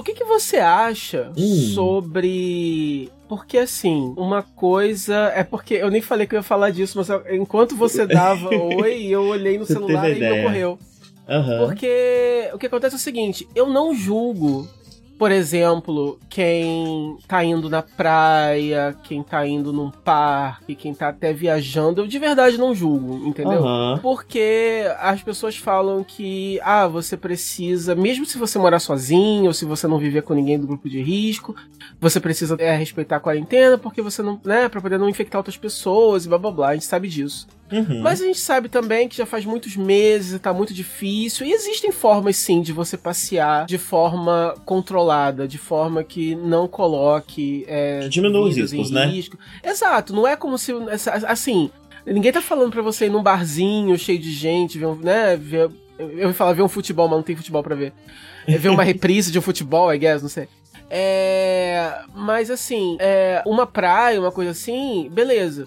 O que, que você acha hum. sobre porque assim, uma coisa. É porque eu nem falei que eu ia falar disso, mas enquanto você dava oi, eu olhei no celular e ocorreu. Uhum. Porque o que acontece é o seguinte: eu não julgo por exemplo, quem tá indo na praia, quem tá indo num parque, quem tá até viajando, eu de verdade não julgo, entendeu? Uhum. Porque as pessoas falam que, ah, você precisa, mesmo se você morar sozinho, ou se você não viver com ninguém do grupo de risco, você precisa é, respeitar a quarentena, porque você não, né, pra poder não infectar outras pessoas e blá blá blá, a gente sabe disso. Uhum. Mas a gente sabe também que já faz muitos meses e tá muito difícil. E existem formas sim de você passear de forma controlada, de forma que não coloque. É, que diminua os riscos, né? Risco. Exato, não é como se. Assim, ninguém tá falando pra você ir num barzinho cheio de gente, ver, né? Ver, eu ia falar ver um futebol, mas não tem futebol pra ver. É ver uma reprise de um futebol, I guess, não sei. É. Mas assim, é, uma praia, uma coisa assim, beleza.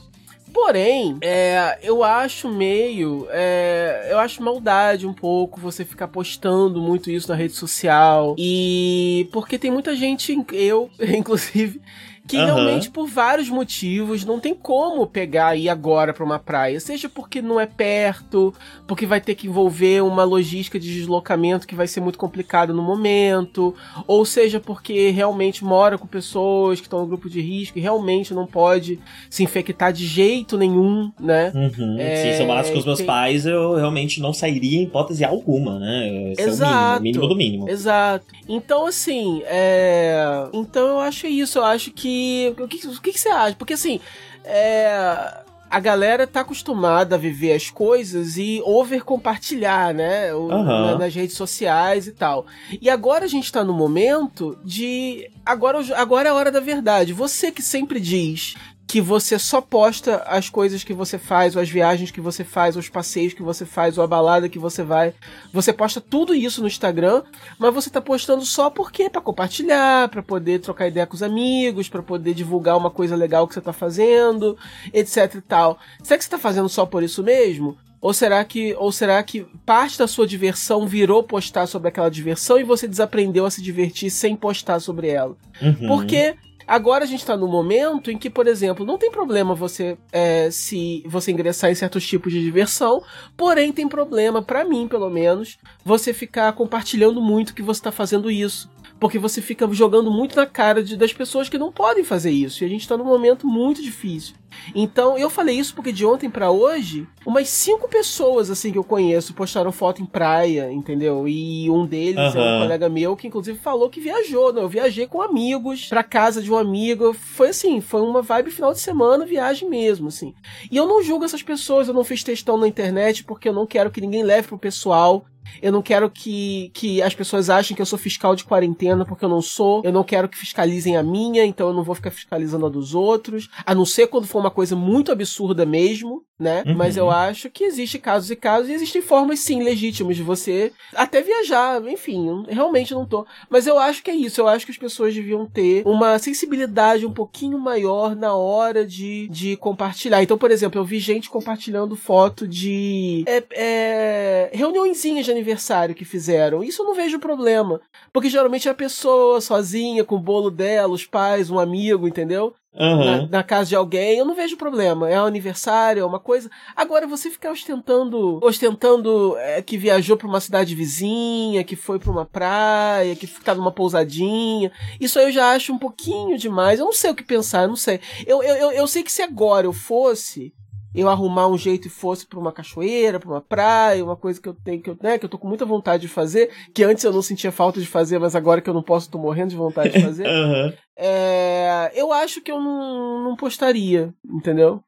Porém, é, eu acho meio. É, eu acho maldade um pouco você ficar postando muito isso na rede social. E. Porque tem muita gente, eu, inclusive que uhum. realmente por vários motivos não tem como pegar e ir agora para uma praia, seja porque não é perto, porque vai ter que envolver uma logística de deslocamento que vai ser muito complicada no momento, ou seja porque realmente mora com pessoas que estão no grupo de risco e realmente não pode se infectar de jeito nenhum, né? Uhum. É, se eu morasse com os meus tem... pais, eu realmente não sairia em hipótese alguma, né? Esse Exato. É o mínimo, mínimo do mínimo. Exato. Então, assim, é... então eu acho isso, eu acho que o que, o que, você acha? Porque assim, é, a galera tá acostumada a viver as coisas e over compartilhar, né? Uhum. Nas redes sociais e tal. E agora a gente tá no momento de. Agora, agora é a hora da verdade. Você que sempre diz que você só posta as coisas que você faz, ou as viagens que você faz, ou os passeios que você faz, ou a balada que você vai. Você posta tudo isso no Instagram, mas você tá postando só porque para compartilhar, para poder trocar ideia com os amigos, para poder divulgar uma coisa legal que você tá fazendo, etc e tal. Será que você tá fazendo só por isso mesmo? Ou será que ou será que parte da sua diversão virou postar sobre aquela diversão e você desaprendeu a se divertir sem postar sobre ela? Uhum. Porque Agora a gente tá no momento em que, por exemplo, não tem problema você é, se você ingressar em certos tipos de diversão, porém tem problema, para mim pelo menos, você ficar compartilhando muito que você tá fazendo isso. Porque você fica jogando muito na cara de, das pessoas que não podem fazer isso. E a gente tá num momento muito difícil. Então, eu falei isso porque de ontem para hoje, umas cinco pessoas assim que eu conheço postaram foto em praia, entendeu? E um deles uhum. é um colega meu que inclusive falou que viajou, né? Eu viajei com amigos pra casa de um amigo. Foi assim, foi uma vibe final de semana, viagem mesmo, assim. E eu não julgo essas pessoas, eu não fiz textão na internet porque eu não quero que ninguém leve pro pessoal. Eu não quero que, que as pessoas achem que eu sou fiscal de quarentena, porque eu não sou. Eu não quero que fiscalizem a minha, então eu não vou ficar fiscalizando a dos outros. A não ser quando for uma coisa muito absurda mesmo, né? Uhum. Mas eu acho que existe casos e casos, e existem formas, sim, legítimas de você até viajar, enfim, realmente não tô. Mas eu acho que é isso. Eu acho que as pessoas deviam ter uma sensibilidade um pouquinho maior na hora de, de compartilhar. Então, por exemplo, eu vi gente compartilhando foto de é, é, reuniõezinhas de aniversário que fizeram. Isso eu não vejo problema. Porque geralmente é a pessoa sozinha, com o bolo dela, os pais, um amigo, entendeu? Uhum. Na, na, casa de alguém, eu não vejo problema. É um aniversário, é uma coisa. Agora, você ficar ostentando ostentando é, que viajou para uma cidade vizinha, que foi para uma praia, que tá numa pousadinha, isso aí eu já acho um pouquinho demais. Eu não sei o que pensar, eu não sei. Eu, eu, eu, eu sei que se agora eu fosse eu arrumar um jeito e fosse para uma cachoeira, para uma praia, uma coisa que eu tenho que eu, né, que eu tô com muita vontade de fazer, que antes eu não sentia falta de fazer, mas agora que eu não posso, tô morrendo de vontade de fazer. uhum. é, eu acho que eu não, não postaria, entendeu?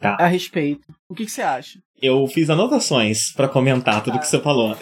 Tá. A respeito. O que, que você acha? Eu fiz anotações para comentar tudo tá. que você falou.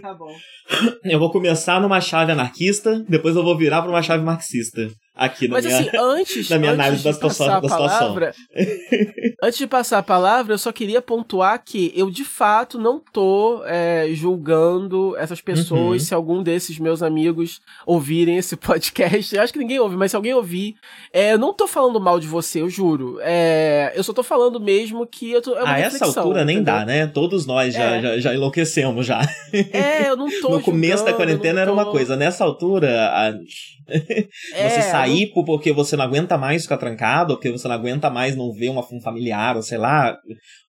Tá bom. Eu vou começar numa chave anarquista, depois eu vou virar para uma chave marxista aqui na Mas minha, assim, antes, na minha antes análise da situação, da palavra, antes de passar a palavra, eu só queria pontuar que eu de fato não tô é, julgando essas pessoas. Uhum. Se algum desses meus amigos ouvirem esse podcast, eu acho que ninguém ouve, mas se alguém ouvir, é, eu não tô falando mal de você, eu juro. É, eu só tô falando mesmo que eu tô. É a essa altura nem dá, né? Todos nós já, é. já, já, enlouquecemos já. É, eu não tô. no começo julgando, da quarentena era uma coisa, nessa altura. A... É, você sair não... porque você não aguenta mais ficar trancado, porque você não aguenta mais não ver uma, um familiar, ou sei lá,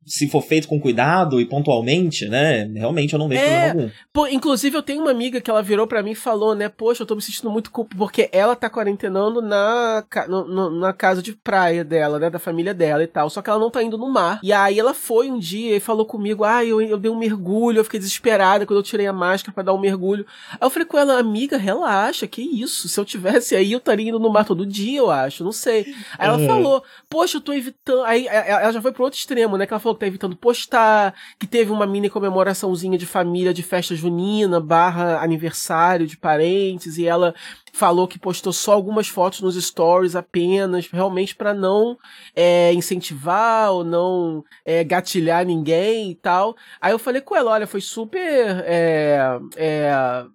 se for feito com cuidado e pontualmente, né? Realmente eu não vejo é, problema algum. Pô, inclusive eu tenho uma amiga que ela virou para mim e falou, né? Poxa, eu tô me sentindo muito culpa porque ela tá quarentenando na, no, na casa de praia dela, né? Da família dela e tal. Só que ela não tá indo no mar. E aí ela foi um dia e falou comigo: Ah, eu, eu dei um mergulho, eu fiquei desesperada quando eu tirei a máscara para dar um mergulho. Aí eu falei com ela, amiga, relaxa, que isso? Se eu tivesse aí, eu estaria indo no mar todo dia, eu acho, não sei. Aí ela uhum. falou, poxa, eu tô evitando. Aí ela já foi pro outro extremo, né? Que ela falou tá evitando postar, que teve uma mini comemoraçãozinha de família de festa junina, barra aniversário de parentes, e ela falou que postou só algumas fotos nos stories apenas, realmente para não é, incentivar ou não é, gatilhar ninguém e tal. Aí eu falei com ela, olha, foi super é, é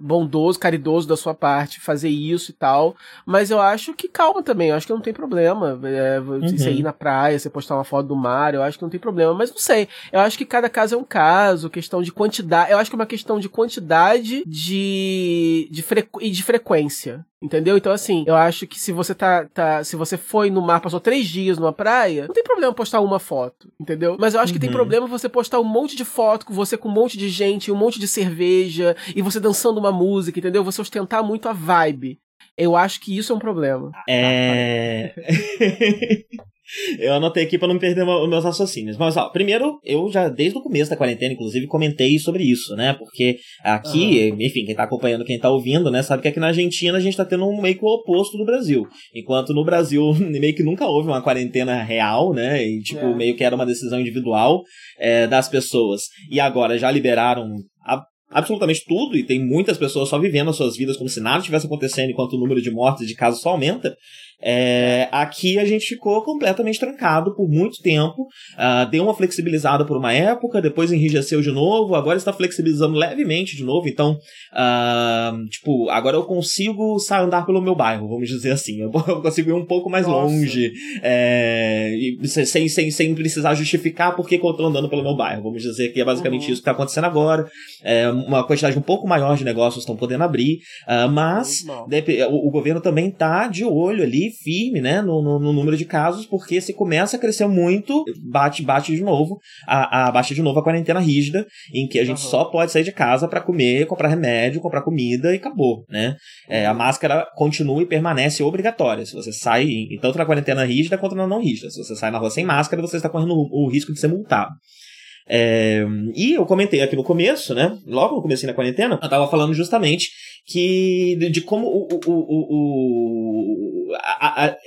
bondoso, caridoso da sua parte fazer isso e tal. Mas eu acho que calma também, eu acho que não tem problema. É, você uhum. ir na praia, você postar uma foto do mar, eu acho que não tem problema. Mas não sei. Eu acho que cada caso é um caso, questão de quantidade. Eu acho que é uma questão de quantidade de, de frequ, e de frequência. Entendeu? Então, assim, eu acho que se você tá, tá. Se você foi no mar, passou três dias numa praia, não tem problema postar uma foto, entendeu? Mas eu acho uhum. que tem uhum. problema você postar um monte de foto com você com um monte de gente, um monte de cerveja, e você dançando uma música, entendeu? Você ostentar muito a vibe. Eu acho que isso é um problema. É. Eu anotei aqui para não perder os meus raciocínios. Mas, ó, primeiro, eu já, desde o começo da quarentena, inclusive, comentei sobre isso, né? Porque aqui, uhum. enfim, quem tá acompanhando, quem tá ouvindo, né, sabe que aqui na Argentina a gente tá tendo um meio que o oposto do Brasil. Enquanto no Brasil, meio que nunca houve uma quarentena real, né? E, tipo, é. meio que era uma decisão individual é, das pessoas. E agora já liberaram a absolutamente tudo e tem muitas pessoas só vivendo as suas vidas como se nada estivesse acontecendo enquanto o número de mortes e de casos só aumenta. É, aqui a gente ficou completamente trancado por muito tempo. Uh, deu uma flexibilizada por uma época, depois enrijeceu de novo, agora está flexibilizando levemente de novo. Então, uh, tipo, agora eu consigo sair andar pelo meu bairro, vamos dizer assim. Eu consigo ir um pouco mais Nossa. longe, é, sem, sem, sem precisar justificar por que eu estou andando pelo meu bairro. Vamos dizer que é basicamente uhum. isso que está acontecendo agora. É, uma quantidade um pouco maior de negócios estão podendo abrir, uh, mas o, o governo também está de olho ali firme, né, no, no, no, número de casos, porque se começa a crescer muito, bate, bate de novo, a, a baixa de novo a quarentena rígida, em que a gente uhum. só pode sair de casa para comer, comprar remédio, comprar comida e acabou, né? É, a máscara continua e permanece obrigatória. Se você sai, tanto na quarentena rígida quanto na não rígida. Se você sai na rua sem máscara, você está correndo o, o risco de ser multado. É, e eu comentei aqui no começo, né? Logo no começo da quarentena, eu tava falando justamente que de, de como o, o, o, o a, a,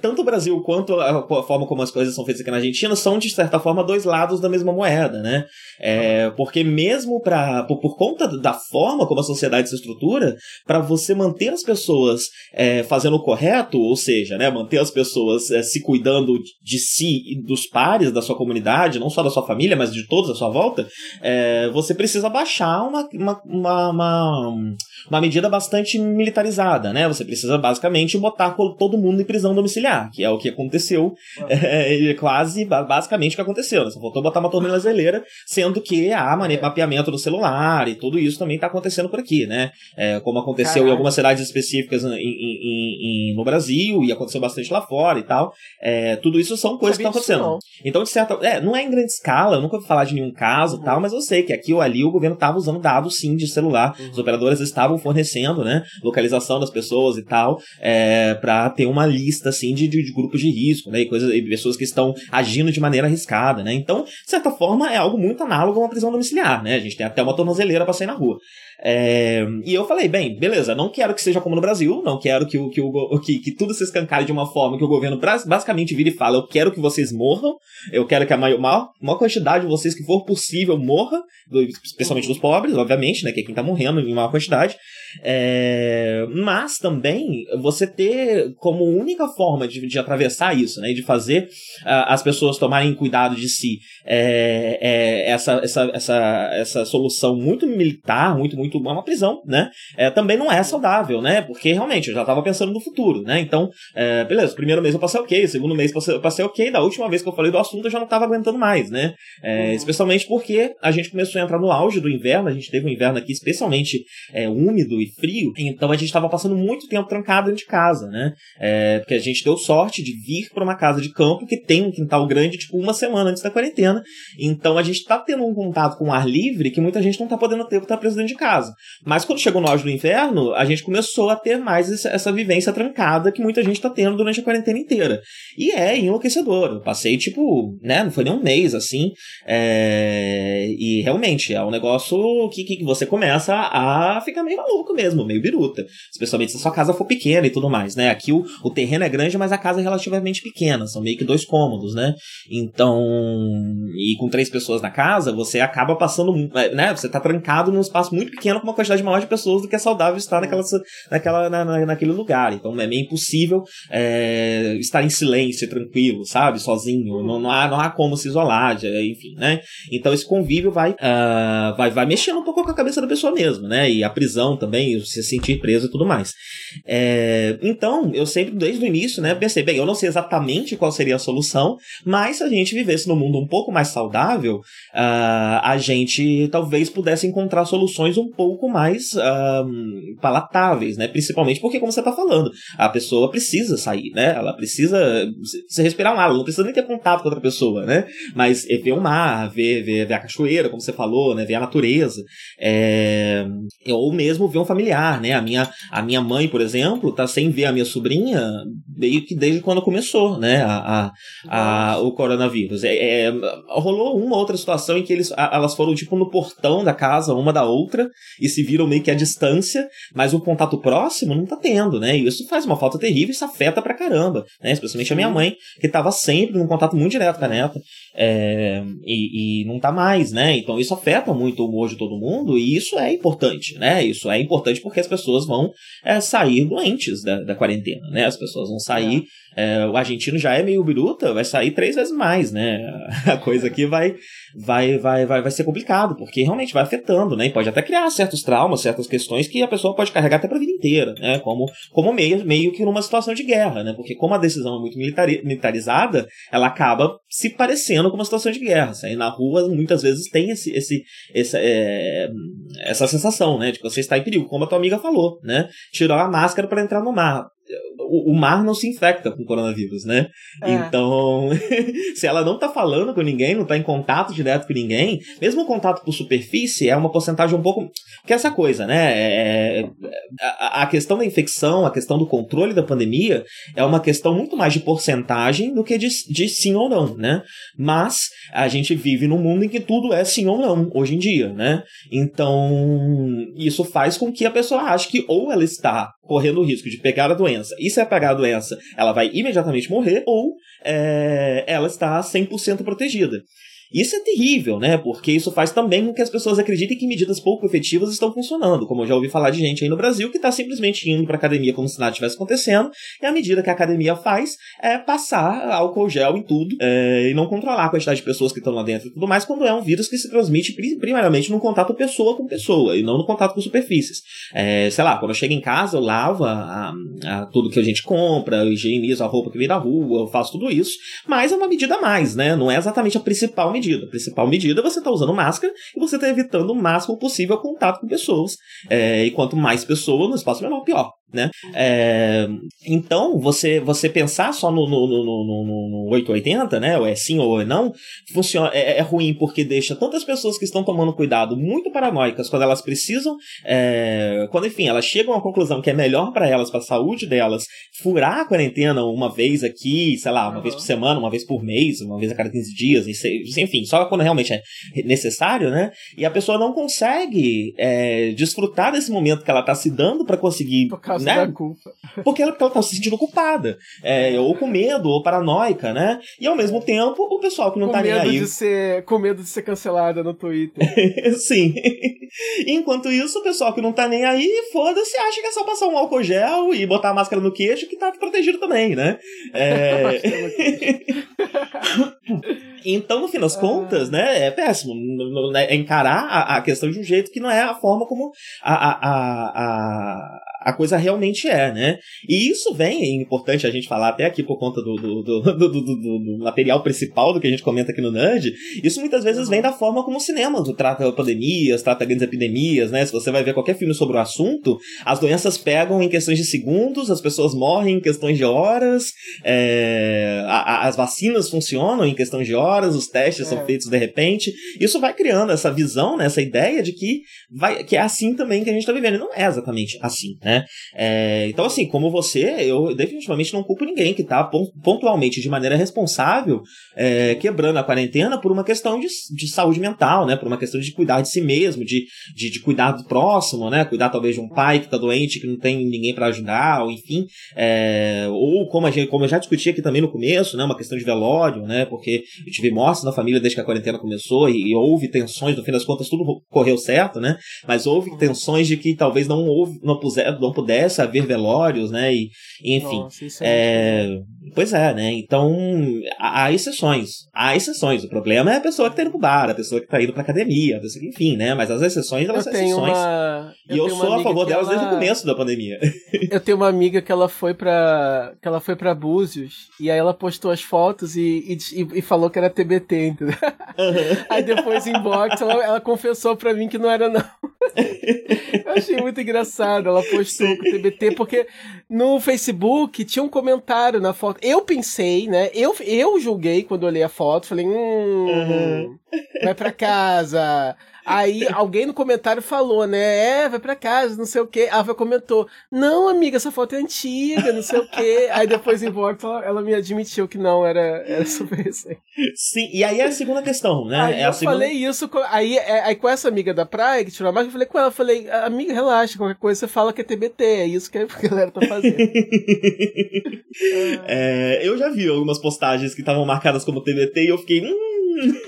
tanto o Brasil quanto a, forma como as coisas são feitas aqui na Argentina são, de certa forma, dois lados da mesma moeda, né? É, porque mesmo pra, por, por, conta da forma como a sociedade se estrutura, para você manter as pessoas é, fazendo o correto, ou seja, né, manter as pessoas é, se cuidando de si e dos pares da sua comunidade, não só da sua família, mas de todos à sua volta, é, você precisa baixar uma, uma, uma, uma, uma medida bastante militarizada, né? Você precisa basicamente botar todo mundo em prisão domiciliar domiciliar, que é o que aconteceu, é, quase basicamente o que aconteceu. Né? Só faltou botar uma tornozeleira, sendo que há mapeamento do celular e tudo isso também está acontecendo por aqui, né? É, como aconteceu Caralho. em algumas cidades específicas em, em, em, no Brasil e aconteceu bastante lá fora e tal. É, tudo isso são coisas que estão acontecendo. Não. Então, de certa é, não é em grande escala, eu nunca vou falar de nenhum caso uhum. tal, mas eu sei que aqui ou ali o governo estava usando dados sim de celular. Uhum. Os operadores estavam fornecendo, né? Localização das pessoas e tal, é, para ter uma lista assim assim, de, de, grupos de risco, né? E, coisas, e pessoas que estão agindo de maneira arriscada, né? Então, de certa forma, é algo muito análogo a uma prisão domiciliar, né? A gente tem até uma tornozeleira para sair na rua. É, e eu falei, bem, beleza, não quero que seja como no Brasil, não quero que, o, que, o, que, que tudo se escancare de uma forma que o governo basicamente vire e fala, eu quero que vocês morram, eu quero que a maior, maior, quantidade de vocês que for possível morra, especialmente dos pobres, obviamente, né, que é quem tá morrendo em maior quantidade, é, mas também você ter como única forma de, de atravessar isso, né, de fazer as pessoas tomarem cuidado de si, é, é, essa, essa, essa, essa solução muito militar, muito, muito, é uma prisão, né, é, também não é saudável, né, porque realmente eu já estava pensando no futuro, né, então, é, beleza, primeiro mês eu passei ok, segundo mês eu passei ok, da última vez que eu falei do assunto eu já não estava aguentando mais, né, é, uhum. especialmente porque a gente começou a entrar no auge do inverno, a gente teve um inverno aqui especialmente é, úmido e frio, então a gente estava passando muito tempo trancado dentro de casa, né? É, porque a gente deu sorte de vir para uma casa de campo que tem um quintal grande, tipo, uma semana antes da quarentena. Então a gente está tendo um contato com o ar livre que muita gente não está podendo ter porque está preso dentro de casa. Mas quando chegou no auge do inverno, a gente começou a ter mais essa vivência trancada que muita gente está tendo durante a quarentena inteira. E é enlouquecedor. Eu passei, tipo, né? Não foi nem um mês assim. É... E realmente é um negócio que, que você começa a ficar meio maluco mesmo, meio biruta. Especialmente se a sua casa for pequena e tudo mais, né? Aqui o, o terreno é grande, mas a casa é relativamente pequena. São meio que dois cômodos, né? Então. E com três pessoas na casa, você acaba passando. É, né? Você tá trancado num espaço muito pequeno com uma quantidade maior de pessoas do que é saudável estar naquela, naquela, na, naquele lugar. Então é meio impossível é, estar em silêncio, tranquilo, sabe? Sozinho. Não, não, há, não há como se isolar, enfim, né? Então esse convívio vai, uh, vai, vai mexendo um pouco com a cabeça da pessoa mesmo, né? E a prisão também, se sentir preso e tudo mais. É, então, eu sempre, desde o início, né, pensei, bem, eu não sei exatamente qual seria a solução, mas se a gente vivesse num mundo um pouco mais saudável, uh, a gente talvez pudesse encontrar soluções um pouco mais uh, palatáveis, né? Principalmente porque, como você está falando, a pessoa precisa sair, né? Ela precisa se respirar um ar, ela não precisa nem ter contato com outra pessoa, né? Mas ver o mar, ver, ver, ver a cachoeira, como você falou, né? Ver a natureza. É... Ou mesmo ver um familiar, né? A minha, a minha mãe, por exemplo, tá sem ver a minha sobrinha meio que desde quando começou, né? A, a, a o coronavírus. É, é, rolou uma outra situação em que eles, elas foram tipo no portão da casa, uma da outra, e se viram meio que à distância, mas o contato próximo não tá tendo, né? E isso faz uma falta terrível, isso afeta pra caramba, né? Especialmente a minha mãe, que tava sempre num contato muito direto com a neta, é, e, e não tá mais, né? Então isso afeta muito o humor de todo mundo, e isso é importante, né? Isso é importante porque as pessoas vão é, sair doentes da, da quarentena, né? As pessoas vão sair. É. É, o argentino já é meio biruta, vai sair três vezes mais, né? A coisa aqui vai, vai, vai, vai, vai ser complicado, porque realmente vai afetando, né? E pode até criar certos traumas, certas questões que a pessoa pode carregar até pra vida inteira, né? Como, como meio, meio que numa situação de guerra, né? Porque como a decisão é muito militari militarizada, ela acaba se parecendo com uma situação de guerra. Sair na rua muitas vezes tem esse, esse, esse é, essa sensação, né? De que você está em perigo, como a tua amiga falou, né? Tirar a máscara para entrar no mar o, mar não se infecta com coronavírus, né? É. Então, se ela não tá falando com ninguém, não tá em contato direto com ninguém, mesmo o contato por superfície é uma porcentagem um pouco. Que é essa coisa, né? É, é... A, a, questão da infecção, a questão do controle da pandemia é uma questão muito mais de porcentagem do que de, de sim ou não, né? Mas a gente vive num mundo em que tudo é sim ou não, hoje em dia, né? Então, isso faz com que a pessoa ache que ou ela está correndo o risco de pegar a doença. E se pegar a doença, ela vai imediatamente morrer, ou é, ela está 100% protegida. Isso é terrível, né? Porque isso faz também com que as pessoas acreditem que medidas pouco efetivas estão funcionando. Como eu já ouvi falar de gente aí no Brasil que está simplesmente indo para academia como se nada estivesse acontecendo, e a medida que a academia faz é passar álcool gel em tudo é, e não controlar a quantidade de pessoas que estão lá dentro e tudo mais, quando é um vírus que se transmite primeiramente no contato pessoa com pessoa e não no contato com superfícies. É, sei lá, quando eu chego em casa, eu lavo a, a, tudo que a gente compra, eu higienizo a roupa que vem da rua, eu faço tudo isso, mas é uma medida a mais, né? Não é exatamente a principal medida. A principal medida é você estar tá usando máscara e você está evitando o máximo possível contato com pessoas. É, e quanto mais pessoas no espaço menor, pior né? É, então, você você pensar só no, no, no, no, no 880, né? Ou é sim ou é não, funciona, é, é, ruim porque deixa tantas pessoas que estão tomando cuidado muito paranoicas quando elas precisam, é, quando enfim, elas chegam à conclusão que é melhor para elas, para a saúde delas, furar a quarentena uma vez aqui, sei lá, uma uhum. vez por semana, uma vez por mês, uma vez a cada 15 dias, enfim, só quando realmente é necessário, né? E a pessoa não consegue é, desfrutar desse momento que ela está se dando para conseguir causa né? da culpa. Porque ela, ela tá se sentindo culpada. É, ou com medo, ou paranoica, né? E ao mesmo tempo, o pessoal que não com tá nem aí. De ser, com medo de ser cancelada no Twitter. Sim. Enquanto isso, o pessoal que não tá nem aí, foda-se, acha que é só passar um álcool gel e botar a máscara no queixo que tá protegido também, né? É... então, no fim das contas, né, é péssimo. É encarar a, a, questão de um jeito que não é a forma como a, a, a, a coisa realmente é, né? E isso vem, é importante a gente falar até aqui por conta do, do, do, do, material principal do que a gente comenta aqui no Nerd, isso muitas vezes vem da forma como o cinema trata pandemias, trata grandes epidemias, né? Se você vai ver qualquer filme sobre o assunto, as doenças pegam em questões de segundos, as pessoas morrem em questões de horas, é, a, a, as vacinas funcionam em questões de horas, os testes é. são feitos de repente. Isso vai criando essa visão, né, essa ideia de que, vai, que é assim também que a gente está vivendo. E não é exatamente assim, né? É, então, assim, como você, eu definitivamente não culpo ninguém que está pontualmente, de maneira responsável, é, quebrando a quarentena por uma questão de, de saúde mental, né? Por uma questão de cuidar de si mesmo, de, de, de cuidar do próximo, né? Cuidar talvez de um pai que está doente, que não tem ninguém para ajudar, ou enfim. É, ou como, a gente, como eu já discuti aqui também no começo, né? Uma questão de velório, né? Porque eu tive mortes na família desde que a quarentena começou e, e houve tensões, no fim das contas tudo correu certo, né? Mas houve tensões de que talvez não houve, não puser, não pudesse haver velórios, né? E, enfim. Nossa, é, é pois é, né? Então, há, há, exceções. Há exceções. O problema é a pessoa que tá indo pro bar, a pessoa que tá indo pra academia, a pessoa que, enfim, né? Mas as exceções, elas eu são exceções. Uma... Eu e eu sou a favor delas ela... desde o começo da pandemia. Eu tenho uma amiga que ela foi pra. que ela foi pra Búzios e aí ela postou as fotos e, e, e falou que era TBT, entendeu? Uhum. Aí depois em box ela, ela confessou pra mim que não era, não. Eu achei muito engraçado. Ela postou Sim. com o TBT, porque no Facebook tinha um comentário na foto. Eu pensei, né? Eu, eu julguei quando olhei a foto, falei, hum, uhum. Vai pra casa. Aí alguém no comentário falou, né? É, vai pra casa, não sei o quê. A Ava comentou: Não, amiga, essa foto é antiga, não sei o quê. Aí depois em volta ela, me admitiu que não, era, era super recente. Sim, e aí é a segunda questão, né? Aí é eu segunda... falei isso, aí, é, aí com essa amiga da praia que tirou a marca, eu falei com ela, falei, amiga, relaxa, qualquer coisa você fala que é TBT, é isso que a galera tá fazendo. é, eu já vi algumas postagens que estavam marcadas como TBT e eu fiquei, hum,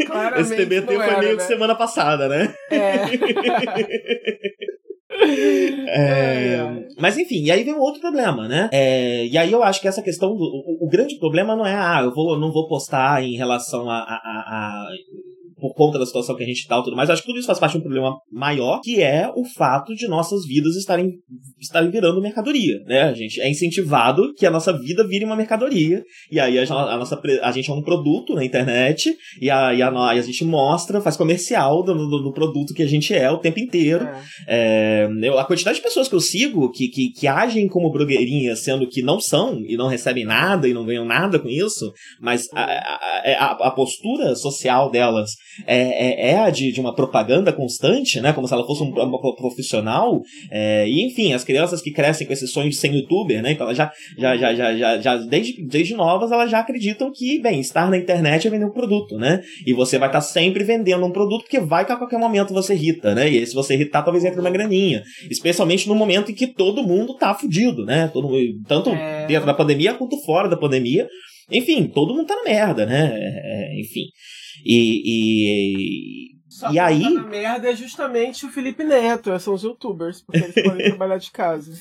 Claramente Esse TBT foi era, meio né? que semana passada, né? É. É, mas enfim, e aí vem um outro problema, né? É, e aí eu acho que essa questão do. O, o, grande problema não é, ah, eu vou, não vou postar em relação a, a, a por conta da situação que a gente tá e tudo mais. Acho que tudo isso faz parte de um problema maior, que é o fato de nossas vidas estarem, estarem virando mercadoria, né? A gente é incentivado que a nossa vida vire uma mercadoria, e aí a, a nossa, a gente é um produto na internet, e a, e a, a gente mostra, faz comercial do, do, do, produto que a gente é o tempo inteiro. É. É, eu, a quantidade de pessoas que eu sigo que, que, que agem como blogueirinhas, sendo que não são, e não recebem nada, e não ganham nada com isso, mas a, a, a, a postura social delas é, é, é a de, de uma propaganda constante, né? Como se ela fosse um, uma profissional. É, e enfim, as crianças que crescem com esse sonho de ser youtuber, né? Então elas já, já, já, já, já, já desde, desde novas, elas já acreditam que, bem, estar na internet é vender um produto, né? E você vai estar sempre vendendo um produto porque vai que a qualquer momento você irrita, né? E se você irritar, talvez entre uma graninha. Especialmente no momento em que todo mundo tá fudido, né? Todo, tanto é... dentro da pandemia quanto fora da pandemia. Enfim, todo mundo tá na merda, né? É, enfim. E. e Só e aí. Tá na merda é justamente o Felipe Neto, são os youtubers, porque eles podem trabalhar de casa.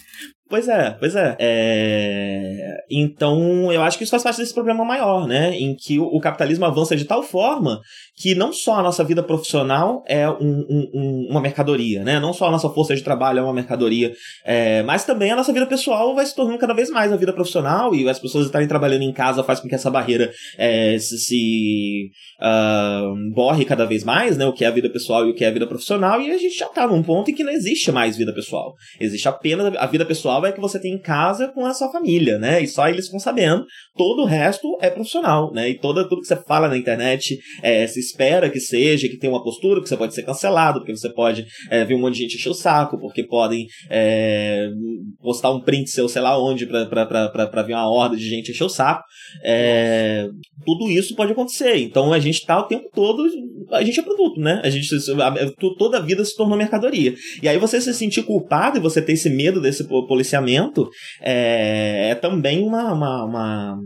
Pois é, pois é. é. Então, eu acho que isso faz parte desse problema maior, né? Em que o, capitalismo avança de tal forma que não só a nossa vida profissional é um, um, uma mercadoria, né? Não só a nossa força de trabalho é uma mercadoria, é... mas também a nossa vida pessoal vai se tornando cada vez mais a vida profissional e as pessoas estarem trabalhando em casa faz com que essa barreira é, se, se uh, borre cada vez mais, né? O que é a vida pessoal e o que é a vida profissional, e a gente já tá num ponto em que não existe mais vida pessoal. Existe apenas a vida pessoal pessoal é que você tem em casa com a sua família, né? E só eles ficam sabendo. Todo o resto é profissional, né? E toda, tudo que você fala na internet é, se espera que seja, que tenha uma postura, que você pode ser cancelado, porque você pode é, ver um monte de gente encher o saco, porque podem é, postar um print seu, sei lá onde, pra, pra, pra, pra ver uma horda de gente encher o saco. É, tudo isso pode acontecer. Então a gente tá o tempo todo. A gente é produto, né? A gente, toda a vida se tornou mercadoria. E aí você se sentir culpado e você ter esse medo desse policiamento é, é também uma, uma, uma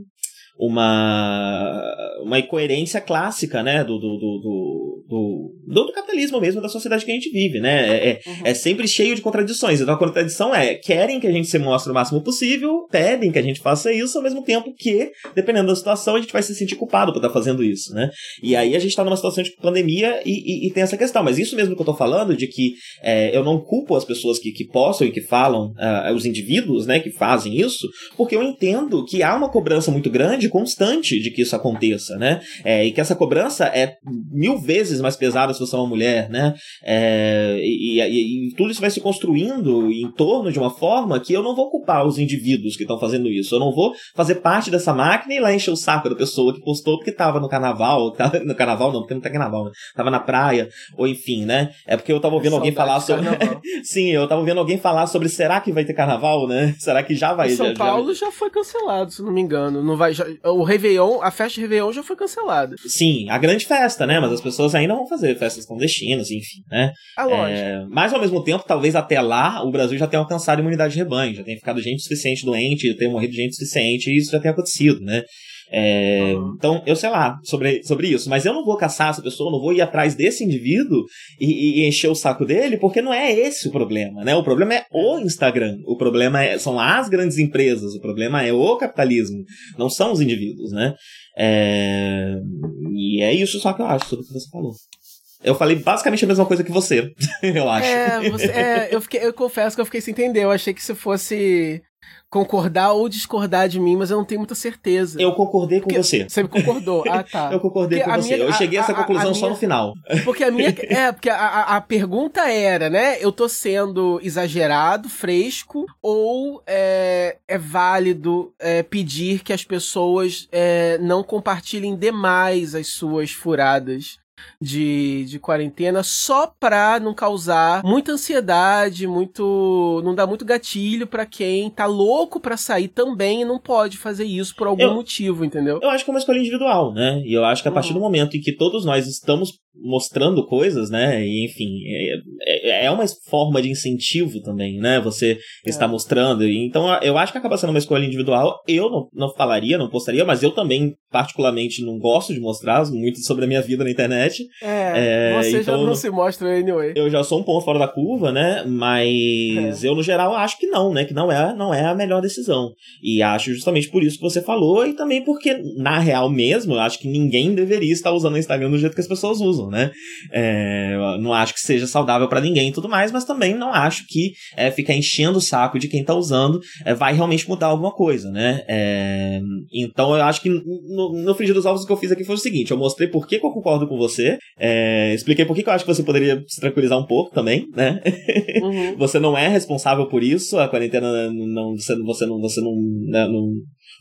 uma, uma incoerência clássica, né, do, do, do, do, do, capitalismo mesmo, da sociedade que a gente vive, né, é, é, uhum. é sempre cheio de contradições, então a contradição é, querem que a gente se mostre o máximo possível, pedem que a gente faça isso, ao mesmo tempo que, dependendo da situação, a gente vai se sentir culpado por estar fazendo isso, né, e aí a gente está numa situação de pandemia e, e, e, tem essa questão, mas isso mesmo que eu estou falando, de que é, eu não culpo as pessoas que, que possam e que falam, uh, os indivíduos, né, que fazem isso, porque eu entendo que há uma cobrança muito grande constante de que isso aconteça, né? É, e que essa cobrança é mil vezes mais pesada se você é uma mulher, né? É, e, e, e, tudo isso vai se construindo em torno de uma forma que eu não vou culpar os indivíduos que estão fazendo isso. Eu não vou fazer parte dessa máquina e lá encher o saco da pessoa que postou porque estava no carnaval. Tava, no carnaval não, porque não tem carnaval, né? Tava na praia, ou enfim, né? É porque eu tava ouvindo alguém falar sobre. Sim, eu tava ouvindo alguém falar sobre será que vai ter carnaval, né? Será que já vai? São já, Paulo já... já foi cancelado, se não me engano. Não vai, já, o Réveillon, a festa de Réveillon já foi cancelada. Sim, a grande festa, né? Mas as pessoas ainda vão fazer festas clandestinas, enfim, né? A lógica. É, mas ao mesmo tempo, talvez até lá, o Brasil já tenha alcançado a imunidade de rebanho, já tenha ficado gente suficiente doente, já tenha morrido gente suficiente, e isso já tenha acontecido, né? É, uhum. Então, eu sei lá sobre, sobre isso, mas eu não vou caçar essa pessoa, não vou ir atrás desse indivíduo e, e, encher o saco dele, porque não é esse o problema, né? O problema é o Instagram, o problema é, são as grandes empresas, o problema é o capitalismo, não são os indivíduos, né? É, e é isso só que eu acho sobre o que você falou. Eu falei basicamente a mesma coisa que você, eu acho. É, você, é eu, fiquei, eu confesso que eu fiquei sem entender. Eu achei que se fosse concordar ou discordar de mim, mas eu não tenho muita certeza. Eu concordei com porque você. Você concordou? Ah, tá. eu concordei porque com você. Minha, eu cheguei a, essa conclusão a, a só minha, no final. Porque a minha. é, porque a, a, pergunta era, né? Eu tô sendo exagerado, fresco, ou é, é válido é, pedir que as pessoas é, não compartilhem demais as suas furadas de, de quarentena só pra não causar muita ansiedade, muito. não dar muito gatilho para quem tá louco para sair também e não pode fazer isso por algum eu, motivo, entendeu? Eu acho que é uma escolha individual, né? E eu acho que a partir uhum. do momento em que todos nós estamos mostrando coisas, né? E enfim, é, é, é uma forma de incentivo também, né? Você é. está mostrando. Então eu acho que acaba sendo uma escolha individual. Eu não, não falaria, não postaria, mas eu também, particularmente, não gosto de mostrar muito sobre a minha vida na internet. É, é você então, já não se mostra anyway. Eu já sou um ponto fora da curva, né? Mas é. eu, no geral, acho que não, né? Que não é, não é a melhor decisão. E acho justamente por isso que você falou, e também porque, na real mesmo, eu acho que ninguém deveria estar usando o Instagram do jeito que as pessoas usam, né? É, não acho que seja saudável para ninguém e tudo mais, mas também não acho que é, ficar enchendo o saco de quem tá usando é, vai realmente mudar alguma coisa, né? É, então eu acho que no, no frigir dos ovos o que eu fiz aqui foi o seguinte: eu mostrei por que, que eu concordo com você, é, expliquei por que, que eu acho que você poderia se tranquilizar um pouco também, né? Uhum. você não é responsável por isso, a quarentena não. Você, você não. Você não, né, não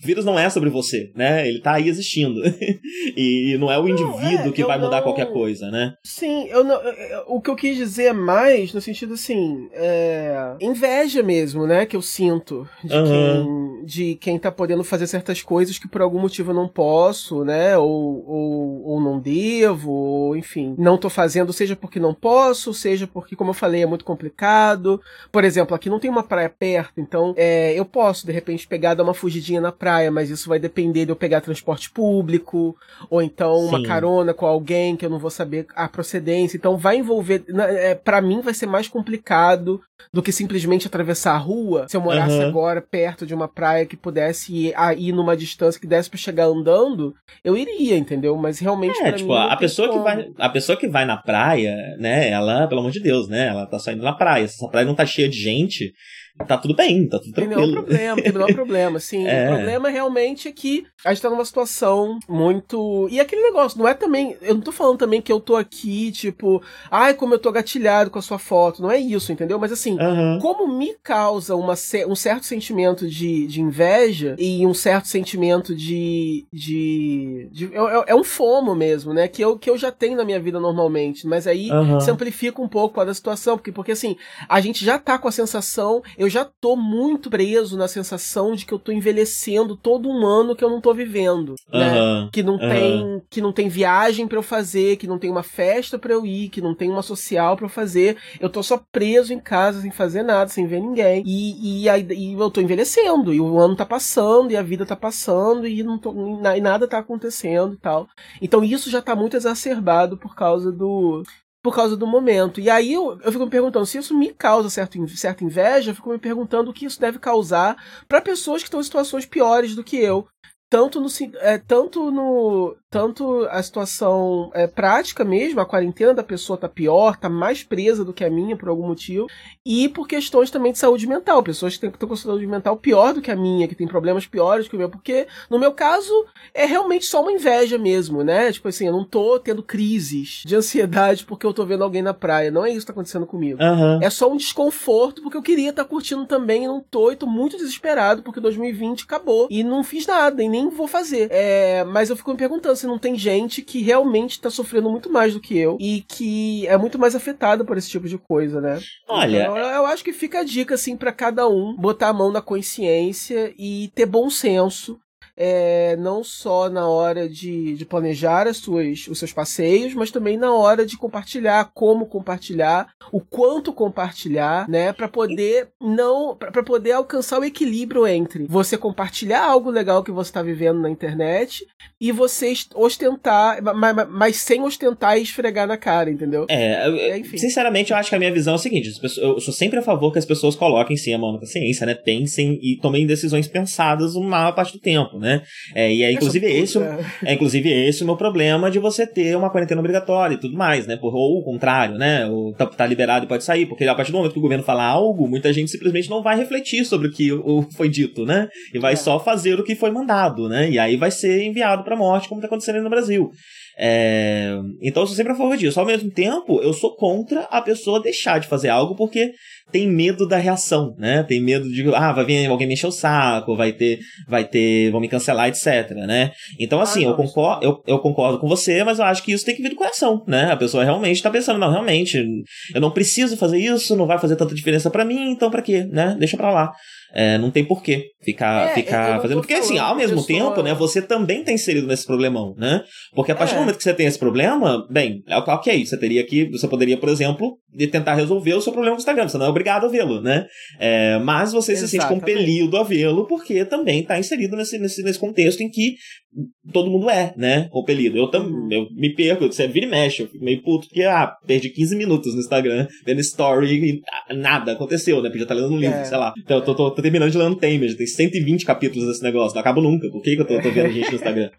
o vírus não é sobre você, né? Ele tá aí existindo. e não é o indivíduo é, que vai mudar não... qualquer coisa, né? Sim, eu não, o que eu quis dizer é mais no sentido assim, é, inveja mesmo, né? Que eu sinto de, uhum. quem, de quem tá podendo fazer certas coisas que por algum motivo eu não posso, né? Ou, ou, ou não devo, ou enfim, não tô fazendo, seja porque não posso, seja porque, como eu falei, é muito complicado. Por exemplo, aqui não tem uma praia perto, então é, eu posso, de repente, pegar, dar uma fugidinha na praia praia, mas isso vai depender de eu pegar transporte público, ou então Sim. uma carona com alguém que eu não vou saber a procedência. Então vai envolver. É, para mim vai ser mais complicado do que simplesmente atravessar a rua. Se eu morasse uhum. agora perto de uma praia que pudesse ir, ir numa distância que desse para chegar andando, eu iria, entendeu? Mas realmente. É, tipo, a pessoa como. que vai. A pessoa que vai na praia, né, ela, pelo amor de Deus, né? Ela tá saindo na praia. Se essa praia não tá cheia de gente, tá tudo bem, tá tudo tranquilo. Tem nenhum problema, tem nenhum problema, sim. É. O problema realmente é que a gente tá numa situação muito. E aquele negócio, não é também. Eu não tô falando também que eu tô aqui, tipo, ai, como eu tô gatilhado com a sua foto. Não é isso, entendeu? Mas assim, uhum. como me causa uma, um certo sentimento de, de inveja e um certo sentimento de. de, de é, é, é, um fomo mesmo, né? Que eu, que eu já tenho na minha vida normalmente. Mas aí uhum. se amplifica um pouco a situação, porque, porque assim, a gente já tá com a sensação eu já tô muito preso na sensação de que eu tô envelhecendo todo um ano que eu não tô vivendo, né? Que não tem que não tem viagem para eu fazer, que não tem uma festa para eu ir, que não tem uma social para eu fazer. Eu tô só preso em casa sem fazer nada, sem ver ninguém. E, e, e eu tô envelhecendo, e o ano tá passando, e a vida tá passando, e, não tô, e nada tá acontecendo e tal. Então isso já tá muito exacerbado por causa do, por causa do momento. E aí eu, eu fico me perguntando, se isso me causa certo, certa inveja, eu fico me perguntando o que isso deve causar para pessoas que estão em situações piores do que eu tanto no, é, tanto no tanto a situação é, prática mesmo, a quarentena da pessoa tá pior, tá mais presa do que a minha por algum motivo, e por questões também de saúde mental, pessoas que estão com saúde mental pior do que a minha, que tem problemas piores que o meu, porque no meu caso é realmente só uma inveja mesmo, né? Tipo assim, eu não tô tendo crises de ansiedade porque eu tô vendo alguém na praia, não é isso que tá acontecendo comigo. Uhum. É só um desconforto porque eu queria estar tá curtindo também e não tô, e tô muito desesperado porque 2020 acabou e não fiz nada, e nem nem vou fazer. É, mas eu fico me perguntando se não tem gente que realmente tá sofrendo muito mais do que eu e que é muito mais afetada por esse tipo de coisa, né? Olha. Então, eu acho que fica a dica, assim, para cada um botar a mão na consciência e ter bom senso é, não só na hora de, de planejar as suas, os seus passeios, mas também na hora de compartilhar, como compartilhar, o quanto compartilhar, né, para poder não, para poder alcançar o equilíbrio entre você compartilhar algo legal que você está vivendo na internet e você ostentar, mas, mas, sem ostentar e esfregar na cara, entendeu? É, é, Enfim. sinceramente, eu acho que a minha visão é a seguinte: eu sou sempre a favor que as pessoas coloquem sim a mão na consciência, né, pensem e tomem decisões pensadas uma maior parte do tempo, né? Né? É, e é inclusive esse, é inclusive esse o meu problema de você ter uma quarentena obrigatória e tudo mais, né? Por, ou o contrário, né? O tá, tá, liberado e pode sair, porque a partir do momento que o governo fala algo, muita gente simplesmente não vai refletir sobre o que o, foi dito, né? E vai é. só fazer o que foi mandado, né? E aí vai ser enviado para morte, como tá acontecendo no Brasil. É... Então eu sou sempre a favor disso. Ao mesmo tempo, eu sou contra a pessoa deixar de fazer algo porque tem medo da reação, né? Tem medo de, ah, vai vir alguém me encher o saco, vai ter, vai ter, vão me cancelar, etc, né? Então, assim, ah, eu, concordo, eu, eu concordo com você, mas eu acho que isso tem que vir do coração, né? A pessoa realmente tá pensando, não, realmente, eu não preciso fazer isso, não vai fazer tanta diferença para mim, então para quê, né? Deixa pra lá. É, não tem porquê ficar, é, ficar fazendo. Porque, assim, ao mesmo tempo, né, você também tá inserido nesse problemão, né? Porque a partir é. do momento que você tem esse problema, bem, é ok, você teria que. Você poderia, por exemplo, tentar resolver o seu problema com o Instagram. Você não é obrigado a vê-lo, né? É, mas você Exatamente. se sente compelido a vê-lo porque também tá inserido nesse, nesse, nesse contexto em que todo mundo é, né? Compelido. Eu também uhum. eu me perco, você vira e mexe, eu fico meio puto porque, ah, perdi 15 minutos no Instagram vendo story e nada aconteceu, né? Porque já tá lendo um livro, é. sei lá. Então eu tô, tô, tô terminando de ler um Tamer, já tem 120 capítulos desse negócio, não acabo nunca. Por que, que eu tô, tô vendo gente no Instagram?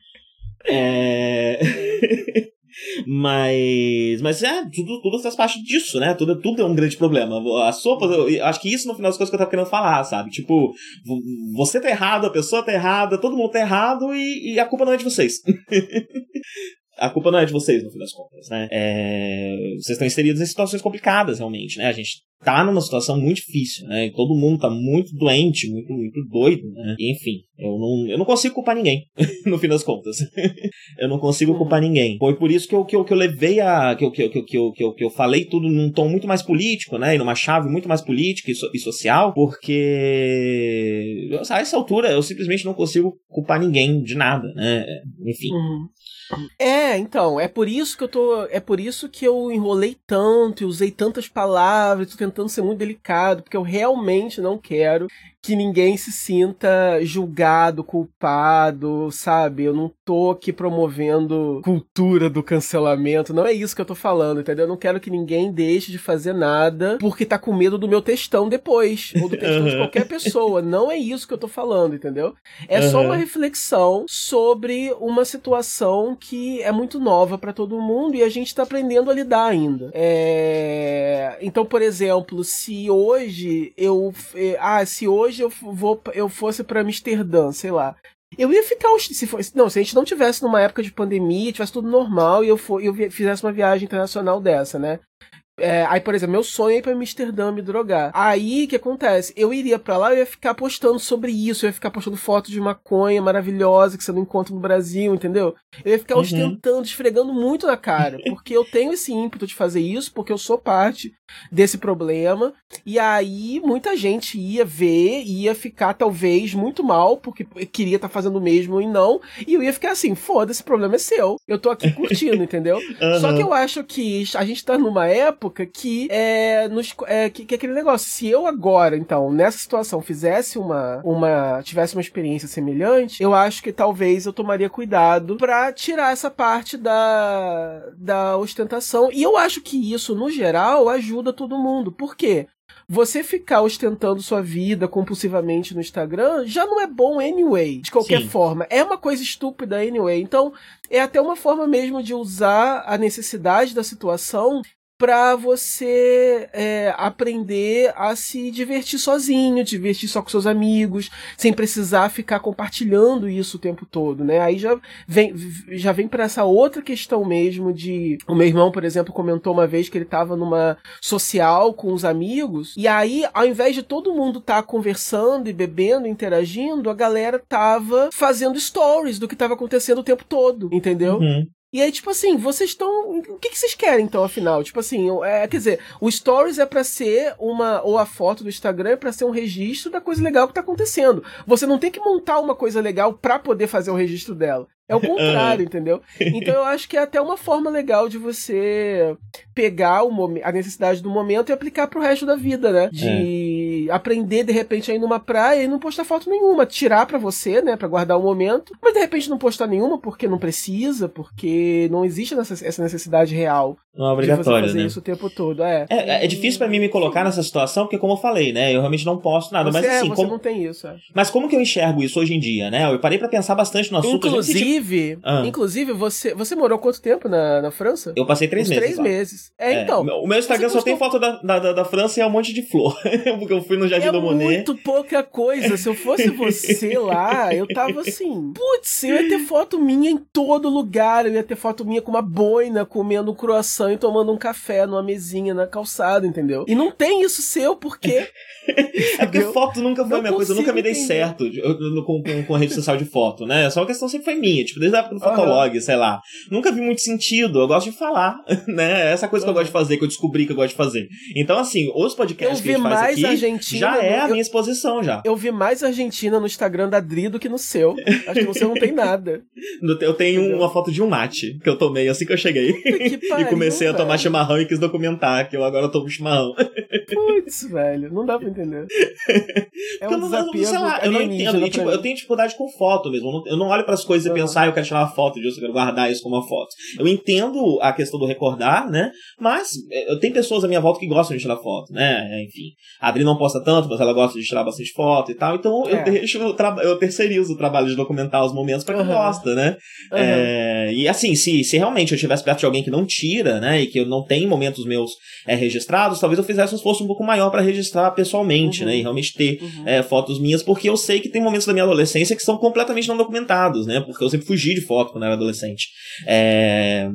É. mas. Mas é, tudo, tudo faz parte disso, né? Tudo, tudo é um grande problema. A sopa, eu acho que isso no final das coisas que eu tava querendo falar, sabe? Tipo, você tá errado, a pessoa tá errada, todo mundo tá errado e, e a culpa não é de vocês. a culpa não é de vocês, no fim das contas, né? É... Vocês estão inseridos em situações complicadas, realmente, né? A gente tá numa situação muito difícil, né? E todo mundo tá muito doente, muito, muito doido, né? E, enfim, eu não, eu não consigo culpar ninguém, no fim das contas. eu não consigo culpar ninguém. Foi por isso que eu, que eu, que eu levei a. Que eu, que, eu, que, eu, que, eu, que, eu, que eu falei tudo num tom muito mais político, né? E numa chave muito mais política e, so, e social, porque. A essa altura eu simplesmente não consigo culpar ninguém de nada, né? Enfim. Uhum. É, então, é por isso que eu tô. É por isso que eu enrolei tanto e usei tantas palavras, tô tentando ser muito delicado, porque eu realmente não quero que ninguém se sinta julgado, culpado, sabe? Eu não tô aqui promovendo cultura do cancelamento, não é isso que eu tô falando, entendeu? Eu não quero que ninguém deixe de fazer nada porque tá com medo do meu textão depois, ou do textão uhum. de qualquer pessoa. Não é isso que eu tô falando, entendeu? É uhum. só uma reflexão sobre uma situação que é muito nova para todo mundo e a gente tá aprendendo a lidar ainda. É... Então, por exemplo, se hoje eu. Eh, ah, se hoje hoje eu, vou, eu fosse para Amsterdã, sei lá. Eu ia ficar. Se fosse, não, se a gente não tivesse numa época de pandemia, tivesse tudo normal e eu, for, eu fizesse uma viagem internacional dessa, né? É, aí, por exemplo, meu sonho é ir pra Amsterdã me drogar. Aí, o que acontece? Eu iria para lá, eu ia ficar postando sobre isso, eu ia ficar postando fotos de maconha maravilhosa que você não encontra no Brasil, entendeu? Eu ia ficar uhum. ostentando, esfregando muito na cara, porque eu tenho esse ímpeto de fazer isso, porque eu sou parte desse problema. E aí, muita gente ia ver, ia ficar talvez muito mal, porque queria estar tá fazendo o mesmo e não. E eu ia ficar assim, foda, esse problema é seu. Eu tô aqui curtindo, entendeu? Uhum. Só que eu acho que a gente tá numa época época que é, nos, é que, que é aquele negócio. Se eu agora, então, nessa situação, fizesse uma, uma. tivesse uma experiência semelhante, eu acho que talvez eu tomaria cuidado para tirar essa parte da, da ostentação. E eu acho que isso, no geral, ajuda todo mundo. Por quê? você ficar ostentando sua vida compulsivamente no Instagram já não é bom anyway, de qualquer Sim. forma. É uma coisa estúpida anyway. Então, é até uma forma mesmo de usar a necessidade da situação para você é, aprender a se divertir sozinho, divertir só com seus amigos, sem precisar ficar compartilhando isso o tempo todo, né? Aí já vem, já vem para essa outra questão mesmo de. O meu irmão, por exemplo, comentou uma vez que ele estava numa social com os amigos, e aí, ao invés de todo mundo estar tá conversando e bebendo, interagindo, a galera tava fazendo stories do que estava acontecendo o tempo todo, entendeu? Uhum. E aí, tipo assim, vocês estão. O que, que vocês querem, então, afinal? Tipo assim, é, quer dizer, o Stories é para ser uma. Ou a foto do Instagram é pra ser um registro da coisa legal que tá acontecendo. Você não tem que montar uma coisa legal para poder fazer o registro dela. É o contrário, entendeu? Então eu acho que é até uma forma legal de você pegar o a necessidade do momento e aplicar pro resto da vida, né? De é. Aprender, de repente, a ir numa praia e não postar foto nenhuma. Tirar para você, né? para guardar o momento. Mas de repente não postar nenhuma porque não precisa, porque não existe essa necessidade real. Não é obrigatório, de fazer né? isso o tempo todo. É, é, é difícil para mim me colocar nessa situação, porque como eu falei, né? Eu realmente não posto nada. Você mas assim, é, como... não tem isso. É. Mas como que eu enxergo isso hoje em dia, né? Eu parei para pensar bastante no assunto. Inclusive, Inclusive, ah. inclusive você, você morou quanto tempo na, na França? Eu passei três Uns meses. Três meses. É, é, então. O meu Instagram só tem foto da, da, da, França e é um monte de flor. Porque eu fui no Jardim é do Monet. muito pouca coisa. Se eu fosse você lá, eu tava assim, putz, eu ia ter foto minha em todo lugar. Eu ia ter foto minha com uma boina, comendo um croissant e tomando um café numa mesinha na calçada, entendeu? E não tem isso seu, porque é porque foto nunca foi a minha coisa, eu nunca me dei entender. certo eu, com, com, com rede social de foto, né? Só uma questão sempre foi minha, tipo, desde a época do Fotolog, uhum. sei lá. Nunca vi muito sentido, eu gosto de falar, né? Essa coisa uhum. que eu gosto de fazer, que eu descobri que eu gosto de fazer. Então, assim, os podcasts que a gente faz aqui Argentina já é a minha exposição, já. Eu vi mais Argentina no Instagram da Dri do que no seu. Acho que no seu não tem nada. Eu tenho Entendeu? uma foto de um mate que eu tomei assim que eu cheguei. Que pariu, e comecei a tomar chimarrão e quis documentar que eu agora tomo chimarrão. Putz, velho, não dá pra entender. É um eu não, desafio sei lá, eu não entendo. E, tipo, eu tenho dificuldade com foto mesmo. Eu não olho para as coisas uhum. e pensar, ah, eu quero tirar uma foto disso, eu quero guardar isso como uma foto. Eu entendo a questão do recordar, né? Mas é, eu tenho pessoas à minha volta que gostam de tirar foto, né? Enfim. A Adri não posta tanto, mas ela gosta de tirar bastante foto e tal. Então é. eu deixo, eu terceirizo o trabalho de documentar os momentos para quem uhum. gosta, né? Uhum. É, e assim, se, se realmente eu estivesse perto de alguém que não tira, né? E que eu não tenho momentos meus é, registrados, talvez eu fizesse um esforço um pouco maior para registrar pessoalmente, né? E realmente ter uhum. é, fotos minhas, porque eu sei que tem momentos da minha adolescência que são completamente não documentados, né? Porque eu sempre fugi de foto quando era adolescente. É...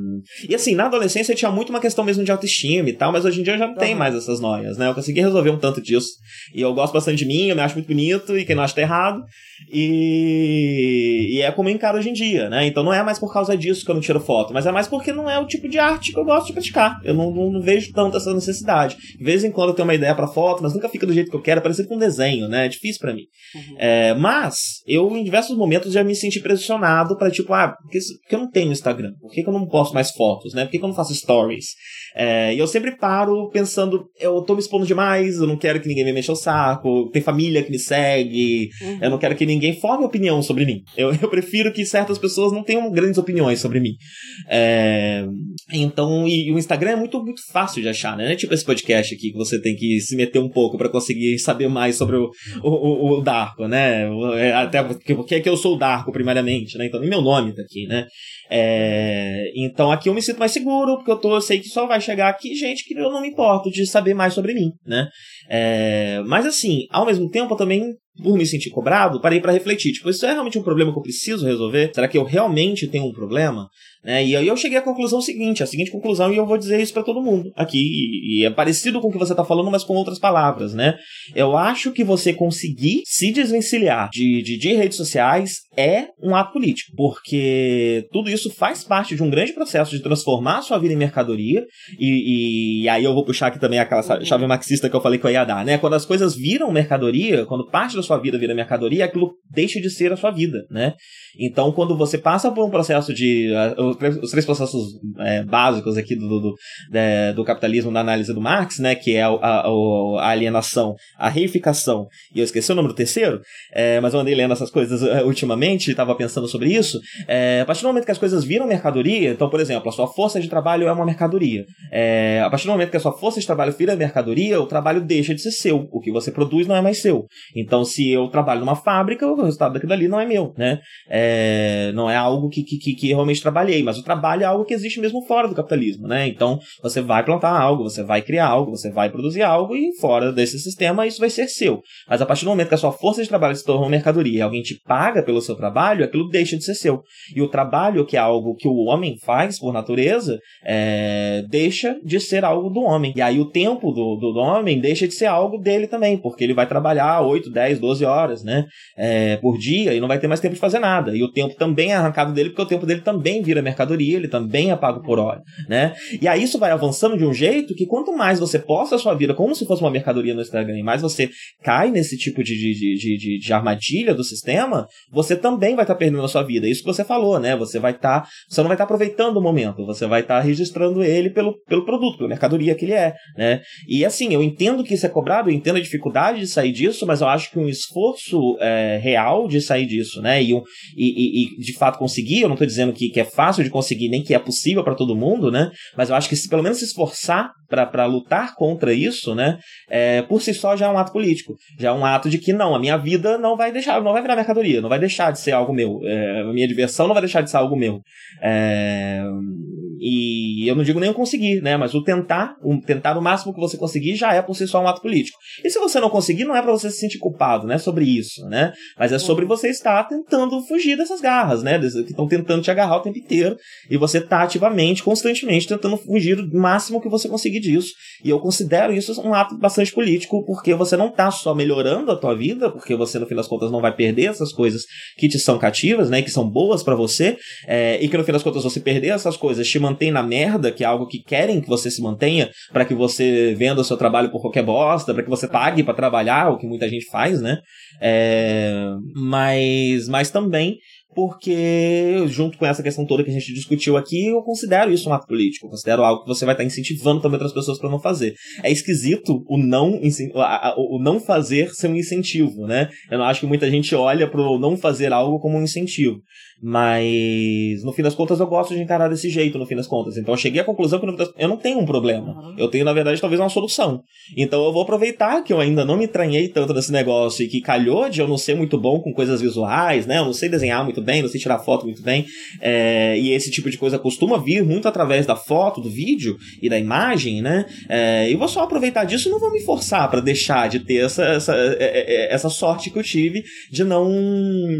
E assim, na adolescência tinha muito uma questão mesmo de autoestima e tal, mas hoje em dia eu já não uhum. tenho mais essas noias, né? Eu consegui resolver um tanto disso. E eu gosto bastante de mim, eu me acho muito bonito, e quem não acha tá errado. E... e é como eu encaro hoje em dia, né? Então não é mais por causa disso que eu não tiro foto, mas é mais porque não é o tipo de arte que eu gosto de praticar. Eu não, não, não vejo tanto essa necessidade. De vez em quando eu tenho uma ideia para foto, mas nunca fica do jeito que eu quero, é parecido com um desenho, né? É difícil para mim. Uhum. É, mas eu, em diversos momentos, já me senti pressionado para tipo, ah, por que, por que eu não tenho Instagram? Por que, que eu não posto mais fotos, né? Por que, que eu não faço stories? É, e eu sempre paro pensando, eu tô me expondo demais, eu não quero que ninguém me mexa o saco, tem família que me segue, uhum. eu não quero que ninguém forme opinião sobre mim. Eu, eu prefiro que certas pessoas não tenham grandes opiniões sobre mim. É, então, e, e, o Instagram é muito, muito fácil de achar, né? É tipo esse podcast aqui que você tem que se meter um pouco para conseguir saber mais sobre o, o, o, o Darko, né? É, até porque, porque é que eu sou o Darko, primariamente, né? Então, nem meu nome tá aqui, né? É, então aqui eu me sinto mais seguro, porque eu, tô, eu sei que só vai chegar aqui gente que eu não me importo de saber mais sobre mim, né? É, mas assim, ao mesmo tempo eu também por me sentir cobrado, parei para refletir. Tipo, isso é realmente um problema que eu preciso resolver? Será que eu realmente tenho um problema? Né? E aí eu cheguei à conclusão seguinte, a seguinte conclusão, e eu vou dizer isso para todo mundo aqui, e, e, é parecido com o que você tá falando, mas com outras palavras, né? Eu acho que você conseguir se desvencilhar de, de, de redes sociais é um ato político, porque tudo isso faz parte de um grande processo de transformar a sua vida em mercadoria, e, e aí eu vou puxar aqui também aquela chave marxista que eu falei que eu ia dar, né? Quando as coisas viram mercadoria, quando parte da sua vida vira mercadoria, aquilo deixa de ser a sua vida, né? Então, quando você passa por um processo de. Os três processos é, básicos aqui do, do, do, do, capitalismo na análise do Marx, né? Que é a, a, a, alienação, a reificação, e eu esqueci o nome do terceiro, é, mas eu andei lendo essas coisas uh, ultimamente, estava pensando sobre isso. É, a partir do momento que as coisas viram mercadoria, então, por exemplo, a sua força de trabalho é uma mercadoria. É, a partir do momento que a sua força de trabalho vira mercadoria, o trabalho deixa de ser seu. O que você produz não é mais seu. Então, se eu trabalho numa fábrica, o resultado daquilo ali não é meu, né? É, não é algo que, que, que, realmente trabalhei, mas o trabalho é algo que existe mesmo fora do capitalismo, né? Então, você vai plantar algo, você vai criar algo, você vai produzir algo e fora desse sistema isso vai ser seu. Mas a partir do momento que a sua força de trabalho se torna uma mercadoria e alguém te paga pelo seu trabalho, aquilo deixa de ser seu. E o trabalho, que é algo que o homem faz por natureza, é, deixa de ser algo do homem. E aí o tempo do, do, do homem deixa de ser algo dele também, porque ele vai trabalhar 8, 10, 12 horas, né? É, por dia e não vai ter mais tempo de fazer nada. E o tempo também é arrancado dele, porque o tempo dele também vira mercadoria, ele também é pago por hora, né? E aí isso vai avançando de um jeito que quanto mais você posta a sua vida como se fosse uma mercadoria no Instagram, e mais você cai nesse tipo de, de, de, de, de armadilha do sistema, você também vai estar tá perdendo a sua vida. Isso que você falou, né? Você vai estar. Tá, você não vai estar tá aproveitando o momento, você vai estar tá registrando ele pelo, pelo produto, pela mercadoria que ele é, né? E assim, eu entendo que isso é cobrado, eu entendo a dificuldade de sair disso, mas eu acho que um esforço é, real de sair disso, né? E, e, e, de fato conseguir, eu não estou dizendo que, que é fácil de conseguir, nem que é possível para todo mundo, né? Mas eu acho que se pelo menos se esforçar para lutar contra isso, né? É, por si só já é um ato político. Já é um ato de que não, a minha vida não vai deixar, não vai virar mercadoria, não vai deixar de ser algo meu. É, a minha diversão não vai deixar de ser algo meu. É, e eu não digo nem o conseguir, né? Mas o tentar, o tentar o máximo que você conseguir já é por si só um ato político. E se você não conseguir, não é para você se sentir culpado, né? Sobre isso, né? Mas é sobre você estar tentando fugir dessas garras, né? Que estão tentando te agarrar o tempo inteiro. E você tá ativamente, constantemente, tentando fugir o máximo que você conseguir disso. E eu considero isso um ato bastante político, porque você não tá só melhorando a tua vida, porque você, no fim das contas, não vai perder essas coisas que te são cativas, né? Que são boas para você. É, e que no fim das contas você perder essas coisas te mantém na merda, que é algo que querem que você se mantenha, para que você venda o seu trabalho por qualquer bosta, para que você pague para trabalhar, o que muita gente faz, né? É, mas, mas também porque, junto com essa questão toda que a gente discutiu aqui, eu considero isso um ato político. Eu considero algo que você vai estar incentivando também outras pessoas para não fazer. É esquisito o não, o não fazer ser um incentivo, né? Eu não acho que muita gente olha pro não fazer algo como um incentivo. Mas, no fim das contas, eu gosto de encarar desse jeito, no fim das contas. Então, eu cheguei à conclusão que eu não tenho um problema. Uhum. Eu tenho, na verdade, talvez uma solução. Então, eu vou aproveitar que eu ainda não me entranhei tanto nesse negócio e que calhou de eu não ser muito bom com coisas visuais, né? Eu não sei desenhar muito bem, não sei tirar foto muito bem. É, e esse tipo de coisa costuma vir muito através da foto, do vídeo e da imagem, né? É, e vou só aproveitar disso e não vou me forçar para deixar de ter essa, essa, é, é, é, essa sorte que eu tive de não,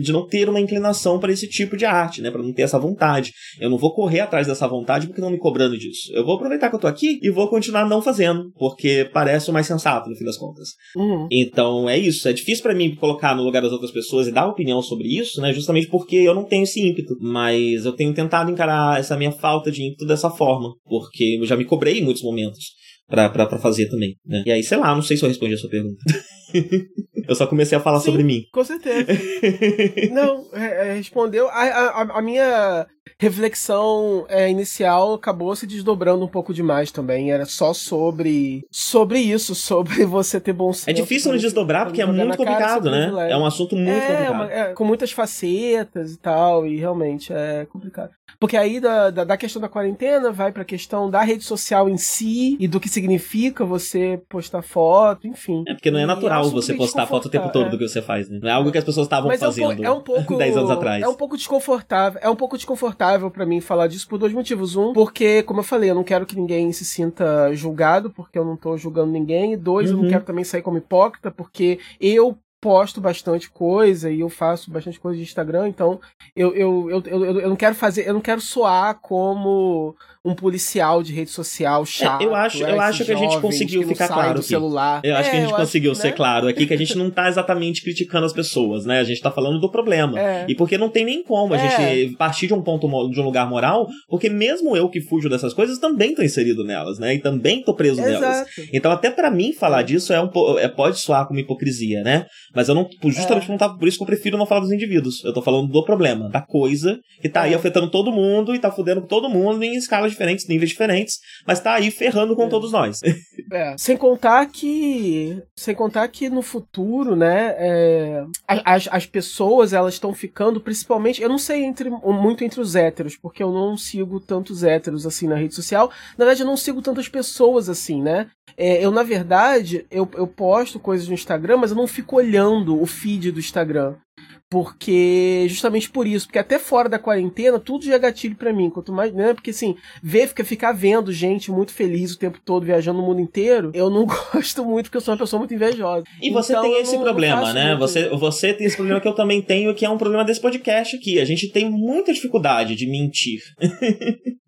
de não ter uma inclinação para esse tipo de arte, né? Para não ter essa vontade. Eu não vou correr atrás dessa vontade porque não me cobrando disso. Eu vou aproveitar que eu tô aqui e vou continuar não fazendo, porque parece o mais sensato no fim das contas. Uhum. Então é isso. É difícil para mim colocar no lugar das outras pessoas e dar opinião sobre isso, né? Justamente porque eu não tenho esse ímpeto. Mas eu tenho tentado encarar essa minha falta de ímpeto dessa forma, porque eu já me cobrei em muitos momentos pra, pra, pra fazer também, né? E aí, sei lá, não sei se eu respondi a sua pergunta. eu só comecei a falar Sim, sobre mim. Com certeza. não, é, é, respondeu. A, a, a, minha reflexão é, inicial acabou se desdobrando um pouco demais também. Era só sobre sobre isso, sobre você ter bom senso. É difícil não desdobrar porque é muito complicado, né? É um assunto muito é, complicado. Uma, é, com muitas facetas e tal, e realmente é complicado. Porque aí da, da, da questão da quarentena vai pra questão da rede social em si e do que significa você postar foto, enfim. É porque não é natural é você postar foto o tempo todo é. do que você faz, né? Não é algo que as pessoas estavam fazendo é um, pouco 10 anos atrás. É um pouco desconfortável. É um pouco desconfortável para mim falar disso por dois motivos. Um, porque, como eu falei, eu não quero que ninguém se sinta julgado, porque eu não tô julgando ninguém. E dois, uhum. eu não uhum. quero também sair como hipócrita, porque eu posto bastante coisa e eu faço bastante coisa de Instagram, então eu, eu, eu, eu, eu não quero fazer, eu não quero soar como um policial de rede social chato. É, eu acho, eu acho que a gente conseguiu ficar claro aqui. Celular. Eu acho é, que a gente conseguiu acho, ser né? claro aqui que a gente não tá exatamente criticando as pessoas, né? A gente tá falando do problema. É. E porque não tem nem como a é. gente partir de um ponto de um lugar moral, porque mesmo eu que fujo dessas coisas também tô inserido nelas, né? E também tô preso Exato. nelas. Então até para mim falar disso é um é, pode soar como hipocrisia, né? Mas eu não justamente é. não tá por isso que eu prefiro não falar dos indivíduos. Eu tô falando do problema, da coisa que tá aí é. afetando todo mundo e tá fudendo todo mundo em escala de diferentes, níveis diferentes, mas tá aí ferrando com é. todos nós. É. Sem contar que. Sem contar que no futuro, né? É, as, as pessoas elas estão ficando, principalmente. Eu não sei entre, muito entre os héteros, porque eu não sigo tantos héteros assim na rede social. Na verdade, eu não sigo tantas pessoas assim, né? É, eu, na verdade, eu, eu posto coisas no Instagram, mas eu não fico olhando o feed do Instagram. Porque, justamente por isso, porque até fora da quarentena, tudo já é gatilho para mim. Quanto mais, né? Porque assim, ver, fica, ficar vendo gente muito feliz o tempo todo, viajando no mundo inteiro, eu não gosto muito, porque eu sou uma pessoa muito invejosa. E você então, tem esse não, problema, não né? Você, você tem esse problema que eu também tenho, que é um problema desse podcast aqui. A gente tem muita dificuldade de mentir.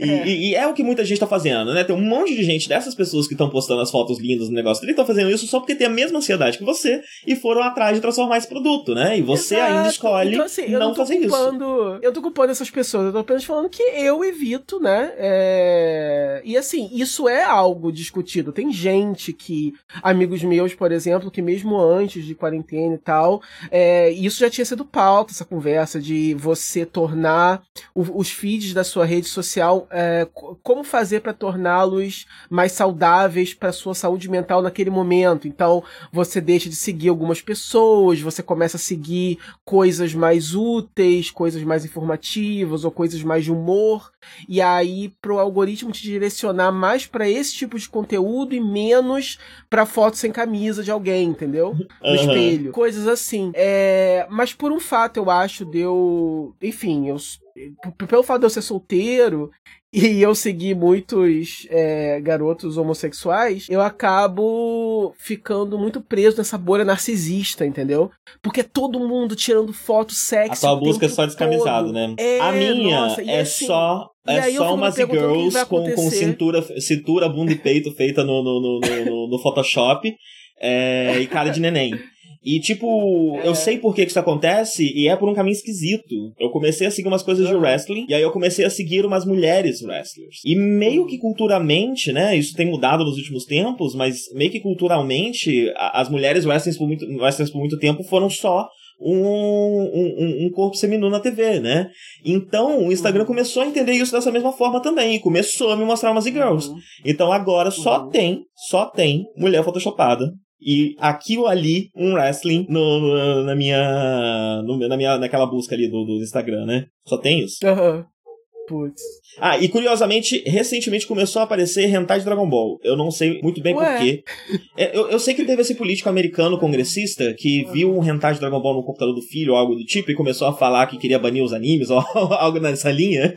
E é. E, e é. o que muita gente tá fazendo, né? Tem um monte de gente dessas pessoas que estão postando as fotos lindas no negócio dele, estão fazendo isso só porque tem a mesma ansiedade que você e foram atrás de transformar esse produto, né? E você Exato. ainda escolhe então, assim, não, não fazer culpando, isso. Eu tô culpando essas pessoas, eu tô apenas falando que eu evito, né? É... E assim, isso é algo discutido. Tem gente que, amigos meus, por exemplo, que mesmo antes de quarentena e tal, é... isso já tinha sido pauta, essa conversa de você tornar o, os feeds da sua rede social é, como fazer para torná-los mais saudáveis para sua saúde mental naquele momento. Então, você deixa de seguir algumas pessoas, você começa a seguir coisas mais úteis, coisas mais informativas ou coisas mais de humor, e aí pro algoritmo te direcionar mais para esse tipo de conteúdo e menos para foto sem camisa de alguém, entendeu? No uhum. espelho. Coisas assim. É, mas por um fato, eu acho, deu. Enfim, eu pelo fato de eu ser solteiro e eu segui muitos é, garotos homossexuais, eu acabo ficando muito preso nessa bolha narcisista, entendeu? Porque é todo mundo tirando fotos sexy. A tua busca é só descamisado, todo. né? É, a minha nossa, é assim, só é só umas girls com, com cintura, cintura, bunda e peito feita no, no, no, no, no Photoshop é, e cara de neném. E, tipo, é. eu sei por que, que isso acontece e é por um caminho esquisito. Eu comecei a seguir umas coisas de wrestling e aí eu comecei a seguir umas mulheres wrestlers. E meio que culturalmente, né, isso tem mudado nos últimos tempos, mas meio que culturalmente, as mulheres wrestlers por muito, wrestlers por muito tempo foram só um, um, um, corpo seminu na TV, né? Então o Instagram uhum. começou a entender isso dessa mesma forma também. E começou a me mostrar umas e-girls. Uhum. Então agora só uhum. tem, só tem mulher photoshopada e aqui ou ali um wrestling no, na minha no, na minha naquela busca ali do, do Instagram, né? Só tem isso. Aham. Putz. Ah, e curiosamente, recentemente começou a aparecer hentai de Dragon Ball. Eu não sei muito bem porquê. É, eu, eu sei que teve esse político americano congressista que viu um hentai de Dragon Ball no computador do filho ou algo do tipo e começou a falar que queria banir os animes ou algo nessa linha.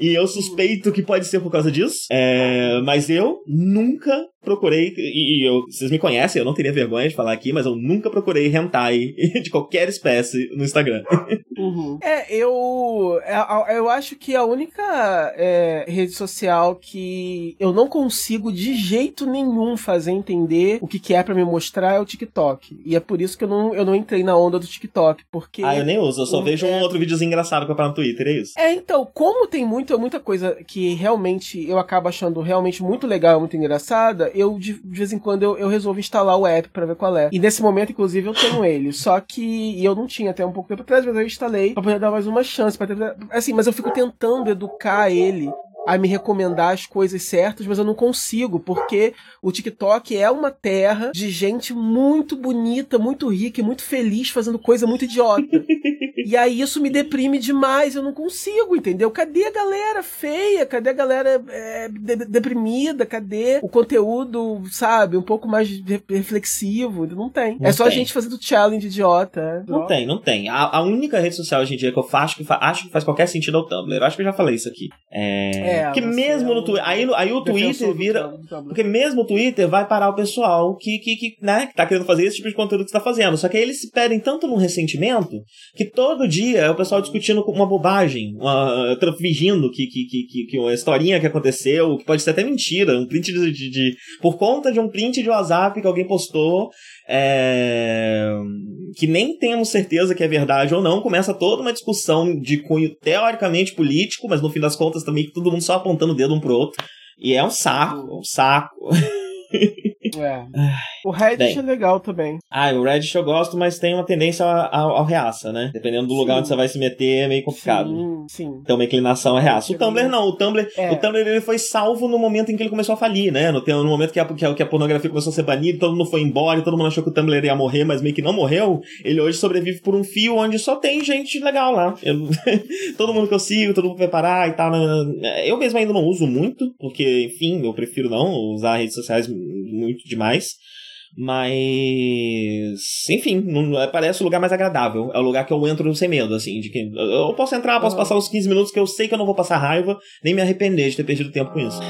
e eu suspeito que pode ser por causa disso. É, mas eu nunca procurei, e eu, vocês me conhecem, eu não teria vergonha de falar aqui, mas eu nunca procurei hentai de qualquer espécie no Instagram. Uhum. É, eu, é, eu acho que a única é, rede social que eu não consigo de jeito nenhum fazer entender o que, que é para me mostrar é o TikTok. E é por isso que eu não, eu não entrei na onda do TikTok, porque... Ah, eu nem uso, eu só vejo é... um outro videozinho engraçado que eu paro no Twitter, é isso? É, então, como tem muito, muita coisa que realmente eu acabo achando realmente muito legal, muito engraçada, eu de, de vez em quando eu, eu resolvo instalar o app para ver qual é. E nesse momento, inclusive, eu tenho ele. Só que eu não tinha até um pouco tempo atrás, mas eu instalei pra poder dar mais uma chance. Pra ter, assim, mas eu fico tentando educar ele a me recomendar as coisas certas, mas eu não consigo, porque o TikTok é uma terra de gente muito bonita, muito rica e muito feliz fazendo coisa muito idiota. e aí isso me deprime demais, eu não consigo, entendeu? Cadê a galera feia? Cadê a galera é, de deprimida? Cadê o conteúdo, sabe, um pouco mais reflexivo? Não tem. Não é só tem. a gente fazendo challenge idiota. Não, não tem, não tem. A, a, única rede social hoje em dia que eu faço que, fa acho que faz qualquer sentido é o Tumblr. Eu acho que eu já falei isso aqui. É... É, porque mesmo é no Twitter. Aí, aí o Twitter vira. Porque mesmo o Twitter vai parar o pessoal que, que, que, né, que tá querendo fazer esse tipo de conteúdo que você tá fazendo. Só que aí eles se perdem tanto num ressentimento que todo dia é o pessoal discutindo uma bobagem, uma, fingindo que, que, que, que uma historinha que aconteceu, que pode ser até mentira, um print de, de, de por conta de um print de WhatsApp que alguém postou, é, que nem temos certeza que é verdade ou não, começa toda uma discussão de cunho teoricamente político, mas no fim das contas também todo mundo só apontando o dedo um pro outro. E é um saco, um saco. É. O Reddit Bem. é legal também. Ah, o Reddit eu gosto, mas tem uma tendência ao, ao reaça, né? Dependendo do sim. lugar onde você vai se meter, é meio complicado. Sim, sim. Tem uma inclinação a reaça. O Tumblr não, o Tumblr, é. o Tumblr ele foi salvo no momento em que ele começou a falir, né? No, no momento que a, que a, que a pornografia começou a ser banida, todo mundo foi embora, todo mundo achou que o Tumblr ia morrer, mas meio que não morreu. Ele hoje sobrevive por um fio onde só tem gente legal lá. Eu, todo mundo que eu sigo, todo mundo vai parar e tal. Né? Eu mesmo ainda não uso muito, porque, enfim, eu prefiro não usar redes sociais muito demais. Mas, enfim, não, é, parece o lugar mais agradável. É o lugar que eu entro sem medo, assim, de que eu posso entrar, posso passar os 15 minutos que eu sei que eu não vou passar raiva, nem me arrepender de ter perdido tempo com isso.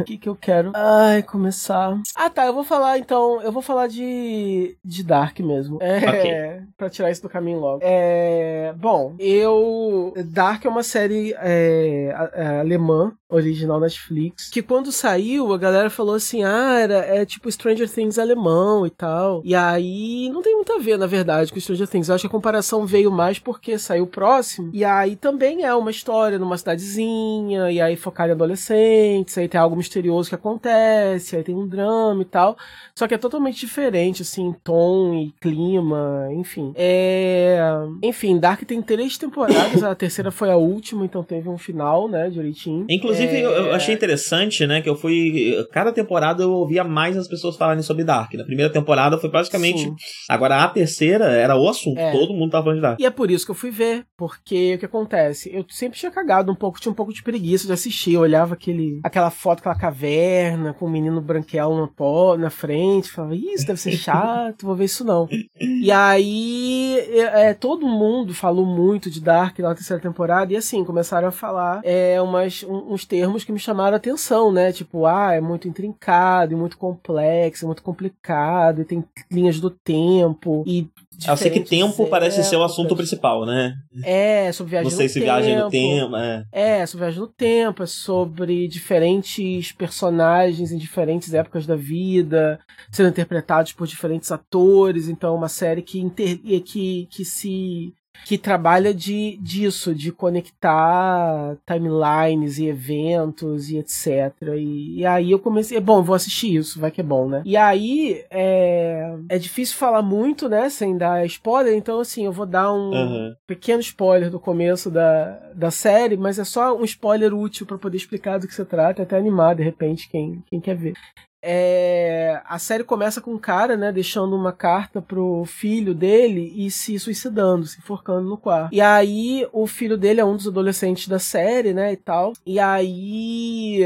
O que, que eu quero? Ai, começar. Ah, tá. Eu vou falar então. Eu vou falar de, de Dark mesmo. É. Okay. Pra tirar isso do caminho logo. É. Bom, eu. Dark é uma série é, é, alemã original Netflix, que quando saiu, a galera falou assim, ah, era, é tipo Stranger Things alemão e tal. E aí, não tem muito a ver, na verdade, com Stranger Things. Eu acho que a comparação veio mais porque saiu próximo. E aí também é uma história numa cidadezinha, e aí focada em adolescentes, aí tem algo misterioso que acontece, aí tem um drama e tal. Só que é totalmente diferente, assim, tom e clima, enfim. É... Enfim, Dark tem três temporadas, a terceira foi a última, então teve um final, né, direitinho. Inclusive, é... eu achei interessante, né, que eu fui... Cada temporada eu ouvia mais as pessoas falarem sobre Dark. Na primeira temporada foi praticamente... Sim. Agora, a terceira era o assunto, é. todo mundo tava falando de Dark. E é por isso que eu fui ver, porque o que acontece? Eu sempre tinha cagado um pouco, tinha um pouco de preguiça de assistir, eu olhava aquele, aquela foto aquela caverna com o menino branquelo na, na frente. Falava, isso deve ser chato, vou ver isso não. E aí, é, é, todo mundo falou muito de Dark na terceira temporada, e assim, começaram a falar é, umas, uns termos que me chamaram a atenção, né? Tipo, ah, é muito intrincado, e muito complexo, muito complicado, e tem linhas do tempo, e eu sei que tempo parece ser o assunto principal, né? É, sobre viagem Não sei no se tempo. viagem no tempo. É. é, sobre viagem no tempo, é sobre diferentes personagens em diferentes épocas da vida, sendo interpretados por diferentes atores. Então, é uma série que, inter... que, que se que trabalha de, disso, de conectar timelines e eventos e etc. E, e, aí eu comecei, bom, vou assistir isso, vai que é bom, né? E aí é, é difícil falar muito, né, sem dar spoiler, então assim, eu vou dar um uhum. pequeno spoiler do começo da, da série, mas é só um spoiler útil para poder explicar do que se trata, até animar de repente quem, quem quer ver. É, a série começa com um cara, né, deixando uma carta pro filho dele e se suicidando, se enforcando no quarto. E aí o filho dele é um dos adolescentes da série, né, e tal. E aí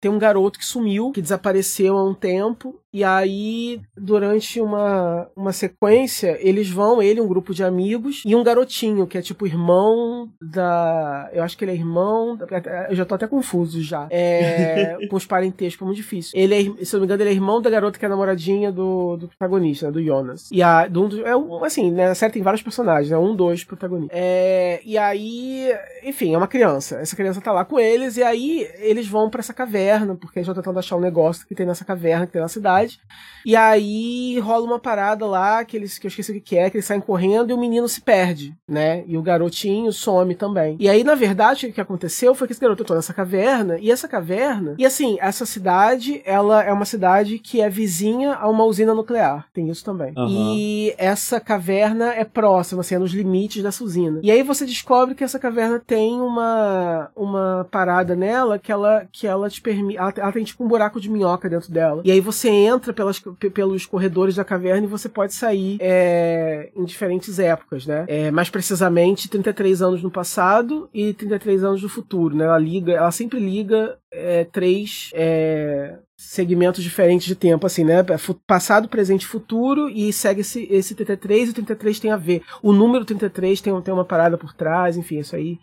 tem um garoto que sumiu, que desapareceu há um tempo, e aí, durante uma, uma sequência, eles vão, ele, um grupo de amigos, e um garotinho, que é tipo irmão da. Eu acho que ele é irmão. Da, eu já tô até confuso já. É, com os parentescos, muito difícil. Ele é, se eu não me engano, ele é irmão da garota que é namoradinha do, do protagonista, né, do Jonas. E a, do, é um, assim, né, na série tem vários personagens, né? Um, dois protagonistas. É, e aí, enfim, é uma criança. Essa criança tá lá com eles, e aí eles vão para essa caverna, porque eles estão tentando achar um negócio que tem nessa caverna, que tem na cidade cidade. E aí rola uma parada lá que eles que eu esqueci o que é, que eles saem correndo e o menino se perde, né? E o garotinho some também. E aí, na verdade, o que aconteceu foi que esse garoto entrou nessa caverna, e essa caverna, e assim, essa cidade, ela é uma cidade que é vizinha a uma usina nuclear. Tem isso também. Uhum. E essa caverna é próxima, assim, é nos limites dessa usina. E aí você descobre que essa caverna tem uma uma parada nela que ela que ela te permite, ela, ela tem tipo um buraco de minhoca dentro dela. E aí você entra entra pelas, pelos corredores da caverna e você pode sair é, em diferentes épocas, né? É, mais precisamente 33 anos no passado e 33 anos no futuro, né? Ela liga, ela sempre liga é, três é, segmentos diferentes de tempo, assim, né? Passado, presente e futuro, e segue esse, esse 33, e o 33 tem a ver. O número 33 tem, tem uma parada por trás, enfim, isso aí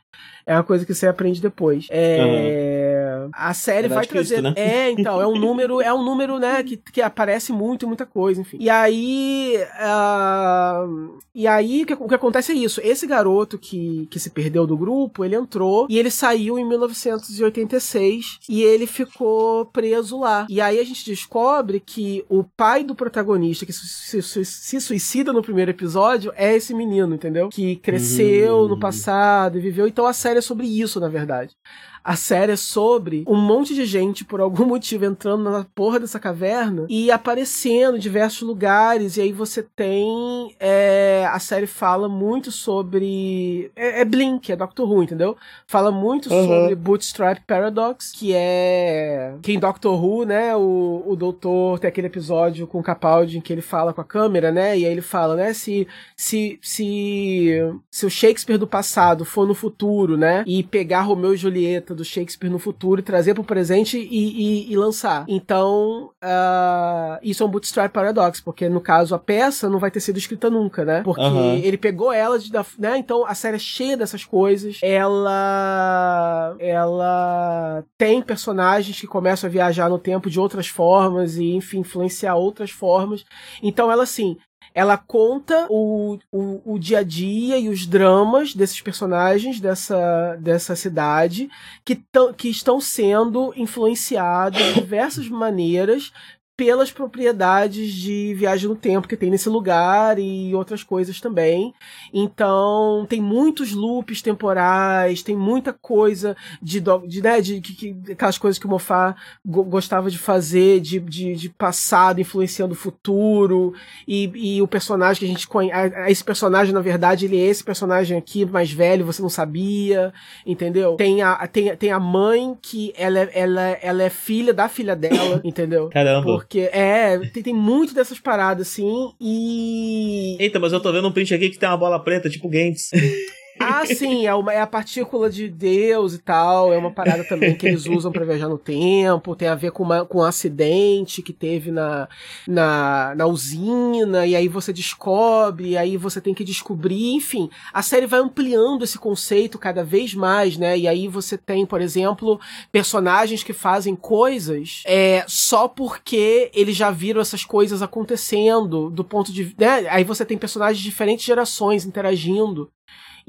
é uma coisa que você aprende depois. É, uhum. A série vai trazer. né? É, então, é um número, é um número, né, que, que aparece muito muita coisa, enfim. E aí. Uh, e aí, o que, o que acontece é isso. Esse garoto que, que se perdeu do grupo, ele entrou e ele saiu em 1986 e ele ficou preso lá. E aí a gente descobre que o pai do protagonista que se, se, se suicida no primeiro episódio é esse menino, entendeu? Que cresceu uhum. no passado e viveu. Então a série é sobre isso, na verdade. A série é sobre um monte de gente, por algum motivo, entrando na porra dessa caverna e aparecendo em diversos lugares. E aí você tem. É, a série fala muito sobre. É, é, Blink, é Doctor Who, entendeu? Fala muito uhum. sobre Bootstrap Paradox, que é. Que em Doctor Who, né? O, o doutor tem aquele episódio com o Capaldi em que ele fala com a câmera, né? E aí ele fala, né? Se, se, se, se o Shakespeare do passado for no futuro, né? E pegar Romeu e Julieta do Shakespeare no futuro e trazer para o presente e, e, e, lançar. Então, uh, isso é um bootstrap paradox, porque no caso a peça não vai ter sido escrita nunca, né? Porque uhum. ele pegou ela de, né? Então a série é cheia dessas coisas. Ela ela tem personagens que começam a viajar no tempo de outras formas e enfim influenciar outras formas. Então ela assim, ela conta o, o, o, dia a dia e os dramas desses personagens dessa, dessa cidade que, que estão sendo influenciados de diversas maneiras pelas propriedades de viagem no tempo que tem nesse lugar e outras coisas também. Então, tem muitos loops temporais, tem muita coisa de, de, né, de, de, de aquelas coisas que o Moffat gostava de fazer, de, de, de passado influenciando o futuro, e, e o personagem que a gente conhece, esse personagem, na verdade, ele é esse personagem aqui, mais velho, você não sabia, entendeu? Tem a, tem, tem a mãe que ela, é, ela, ela é filha da filha dela, entendeu? Caramba. Porque, é, tem, tem muito dessas paradas, assim, e. Eita, mas eu tô vendo um print aqui que tem uma bola preta, tipo Gantz. Ah, sim, é, uma, é a partícula de Deus e tal. É uma parada também que eles usam para viajar no tempo. Tem a ver com, uma, com um acidente que teve na, na, na usina. E aí você descobre, e aí você tem que descobrir. Enfim, a série vai ampliando esse conceito cada vez mais, né? E aí você tem, por exemplo, personagens que fazem coisas é, só porque eles já viram essas coisas acontecendo do ponto de. Né? Aí você tem personagens de diferentes gerações interagindo.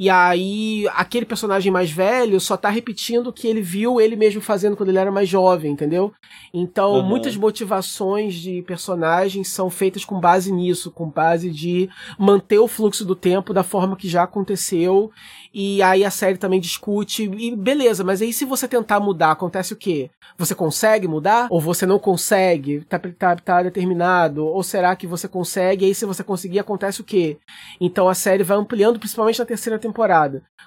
E aí, aquele personagem mais velho só tá repetindo o que ele viu ele mesmo fazendo quando ele era mais jovem, entendeu? Então, uhum. muitas motivações de personagens são feitas com base nisso, com base de manter o fluxo do tempo da forma que já aconteceu. E aí a série também discute, e beleza, mas aí se você tentar mudar, acontece o quê? Você consegue mudar? Ou você não consegue? Tá, tá, tá determinado? Ou será que você consegue? E aí se você conseguir, acontece o quê? Então a série vai ampliando, principalmente na terceira temporada.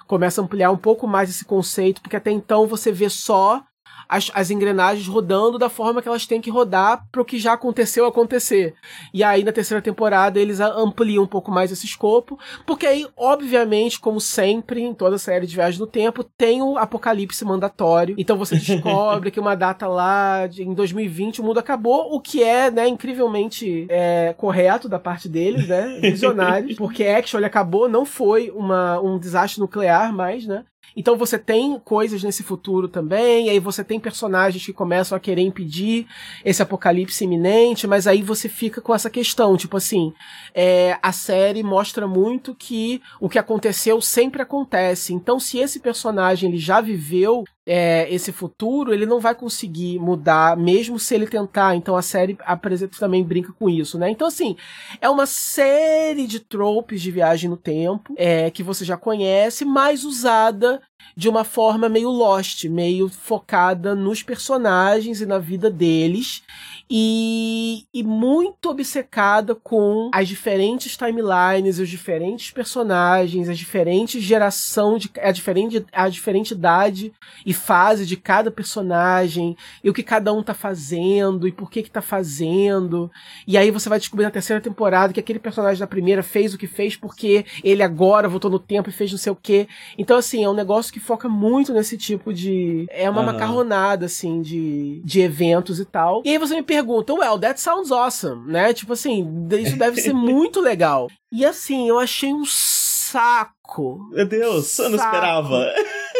Começa a ampliar um pouco mais esse conceito, porque até então você vê só as, as engrenagens rodando da forma que elas têm que rodar para o que já aconteceu acontecer. E aí, na terceira temporada, eles ampliam um pouco mais esse escopo, porque aí, obviamente, como sempre, em toda série de viagem no tempo, tem o apocalipse mandatório. Então você descobre que uma data lá, de, em 2020, o mundo acabou, o que é, né, incrivelmente é, correto da parte deles, né, visionários, porque actually acabou, não foi uma, um desastre nuclear mais, né, então você tem coisas nesse futuro também, aí você tem personagens que começam a querer impedir esse apocalipse iminente, mas aí você fica com essa questão, tipo assim, é, a série mostra muito que o que aconteceu sempre acontece. Então, se esse personagem ele já viveu é, esse futuro, ele não vai conseguir mudar, mesmo se ele tentar. Então a série apresenta também brinca com isso, né? Então, assim, é uma série de tropes de viagem no tempo é, que você já conhece, mas usada de uma forma meio lost, meio focada nos personagens e na vida deles e, e muito obcecada com as diferentes timelines, os diferentes personagens, as diferentes geração de a diferente a diferente idade e fase de cada personagem e o que cada um tá fazendo e por que que tá fazendo. E aí você vai descobrir na terceira temporada que aquele personagem da primeira fez o que fez porque ele agora voltou no tempo e fez não sei o quê. Então assim, é um negócio que foca muito nesse tipo de é uma uhum. macarronada assim de de eventos e tal. E aí você me perguntam, well, that sounds awesome, né? Tipo assim, isso deve ser muito legal. E assim, eu achei um saco. Meu Deus, eu não esperava.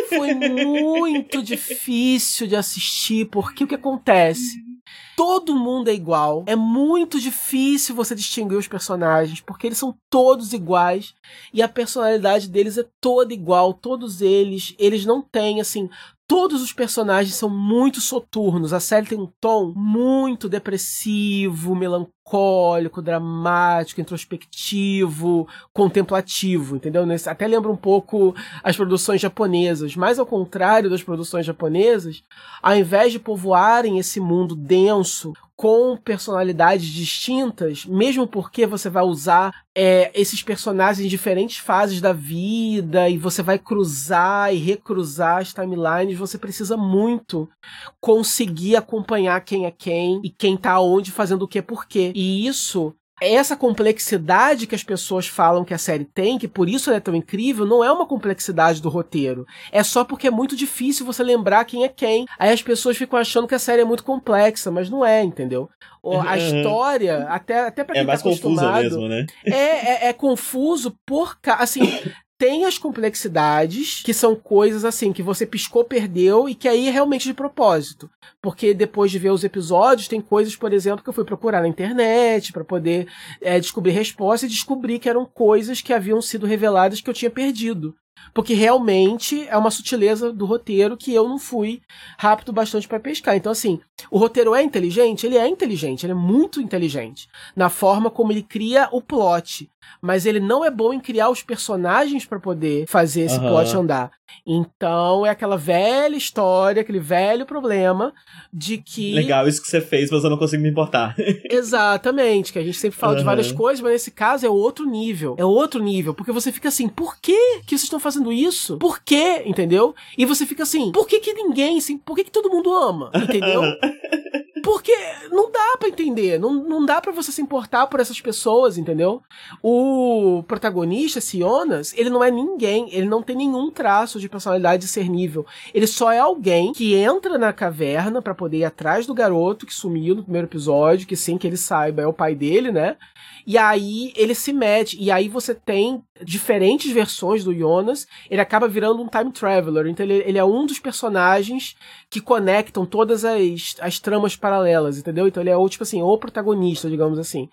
Foi muito difícil de assistir, porque o que acontece? Todo mundo é igual. É muito difícil você distinguir os personagens, porque eles são todos iguais e a personalidade deles é toda igual. Todos eles, eles não têm assim Todos os personagens são muito soturnos. A série tem um tom muito depressivo, melancólico, dramático, introspectivo, contemplativo, entendeu? Até lembra um pouco as produções japonesas, mas ao contrário das produções japonesas, ao invés de povoarem esse mundo denso com personalidades distintas, mesmo porque você vai usar é, esses personagens em diferentes fases da vida e você vai cruzar e recruzar as timelines, você precisa muito conseguir acompanhar quem é quem e quem tá onde fazendo o que por quê. E isso essa complexidade que as pessoas falam que a série tem, que por isso ela é tão incrível, não é uma complexidade do roteiro. É só porque é muito difícil você lembrar quem é quem. Aí as pessoas ficam achando que a série é muito complexa, mas não é, entendeu? A história, até, até pra é quem é mais tá acostumado, mesmo, né? é, é, é confuso por assim, tem as complexidades, que são coisas assim, que você piscou, perdeu, e que aí é realmente de propósito. Porque depois de ver os episódios, tem coisas, por exemplo, que eu fui procurar na internet para poder é, descobrir respostas e descobrir que eram coisas que haviam sido reveladas que eu tinha perdido. Porque realmente é uma sutileza do roteiro que eu não fui rápido bastante para pescar. Então, assim, o roteiro é inteligente? Ele é inteligente, ele é muito inteligente. Na forma como ele cria o plot mas ele não é bom em criar os personagens para poder fazer esse uhum. plot andar. Então é aquela velha história, aquele velho problema de que. Legal isso que você fez, mas eu não consigo me importar. Exatamente, que a gente sempre fala uhum. de várias coisas, mas nesse caso é outro nível. É outro nível, porque você fica assim, por que que vocês estão fazendo isso? Por quê? Entendeu? E você fica assim, por que que ninguém, assim, por que que todo mundo ama? Entendeu? Porque não dá, para entender, não, não dá para você se importar por essas pessoas, entendeu? O protagonista, Sionas, ele não é ninguém, ele não tem nenhum traço de personalidade discernível. Ele só é alguém que entra na caverna para poder ir atrás do garoto que sumiu no primeiro episódio, que sem que ele saiba é o pai dele, né? E aí ele se mete. E aí você tem diferentes versões do Jonas. Ele acaba virando um time traveler. Então ele, ele é um dos personagens que conectam todas as, as tramas paralelas, entendeu? Então ele é o, tipo assim, o protagonista, digamos assim,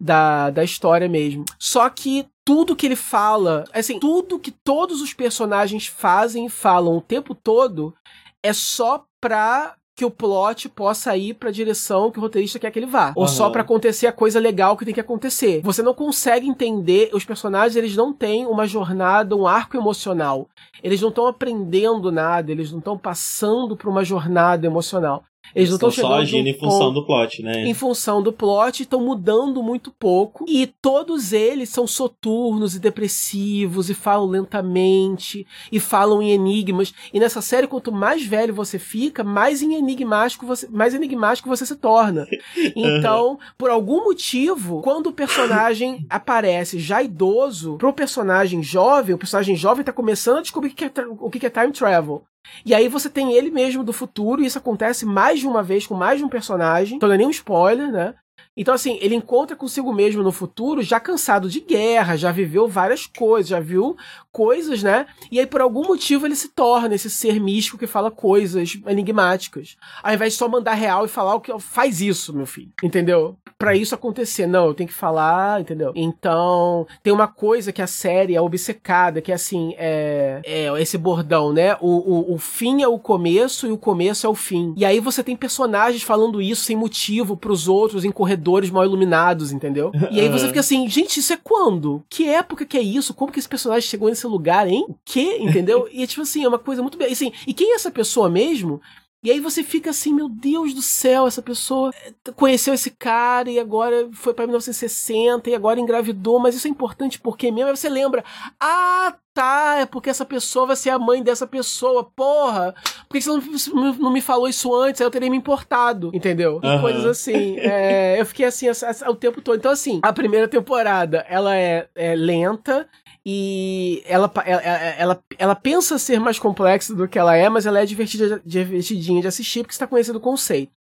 da, da história mesmo. Só que tudo que ele fala, assim, tudo que todos os personagens fazem e falam o tempo todo é só pra que o plot possa ir para a direção que o roteirista quer que ele vá, uhum. ou só para acontecer a coisa legal que tem que acontecer. Você não consegue entender, os personagens eles não têm uma jornada, um arco emocional. Eles não estão aprendendo nada, eles não estão passando por uma jornada emocional. Eles estão só agindo em função do plot, né? Em função do plot, estão mudando muito pouco. E todos eles são soturnos e depressivos e falam lentamente e falam em enigmas. E nessa série, quanto mais velho você fica, mais enigmático você, mais enigmático você se torna. Então, por algum motivo, quando o personagem aparece já idoso, pro personagem jovem, o personagem jovem tá começando a descobrir o que é, o que é time travel. E aí você tem ele mesmo do futuro, e isso acontece mais de uma vez com mais de um personagem. Então não é um spoiler, né? Então, assim, ele encontra consigo mesmo no futuro, já cansado de guerra, já viveu várias coisas, já viu coisas, né? E aí, por algum motivo, ele se torna esse ser místico que fala coisas enigmáticas. Ao invés de só mandar real e falar o que faz isso, meu filho. Entendeu? Para isso acontecer, não, eu tenho que falar, entendeu? Então, tem uma coisa que a série é obcecada, que é assim, é, é esse bordão, né? O, o, o fim é o começo e o começo é o fim. E aí você tem personagens falando isso sem motivo pros outros em corredor corredores mal iluminados, entendeu? E aí você fica assim, gente, isso é quando? Que época que é isso? Como que esse personagem chegou nesse lugar, hein? O quê? Entendeu? E tipo assim, é uma coisa muito bem. Assim, e quem é essa pessoa mesmo? E aí você fica assim, meu Deus do céu, essa pessoa conheceu esse cara e agora foi para 1960 e agora engravidou, mas isso é importante porque mesmo aí você lembra, ah, tá, é porque essa pessoa vai ser a mãe dessa pessoa, porra, por que você não, não me falou isso antes? Aí eu teria me importado, entendeu? Uhum. Coisas assim. É, eu fiquei assim o tempo todo. Então, assim, a primeira temporada, ela é, é lenta, e ela, ela, ela, ela, pensa ser mais complexa do que ela é, mas ela é divertida, divertidinha de assistir porque está conhecendo o conceito.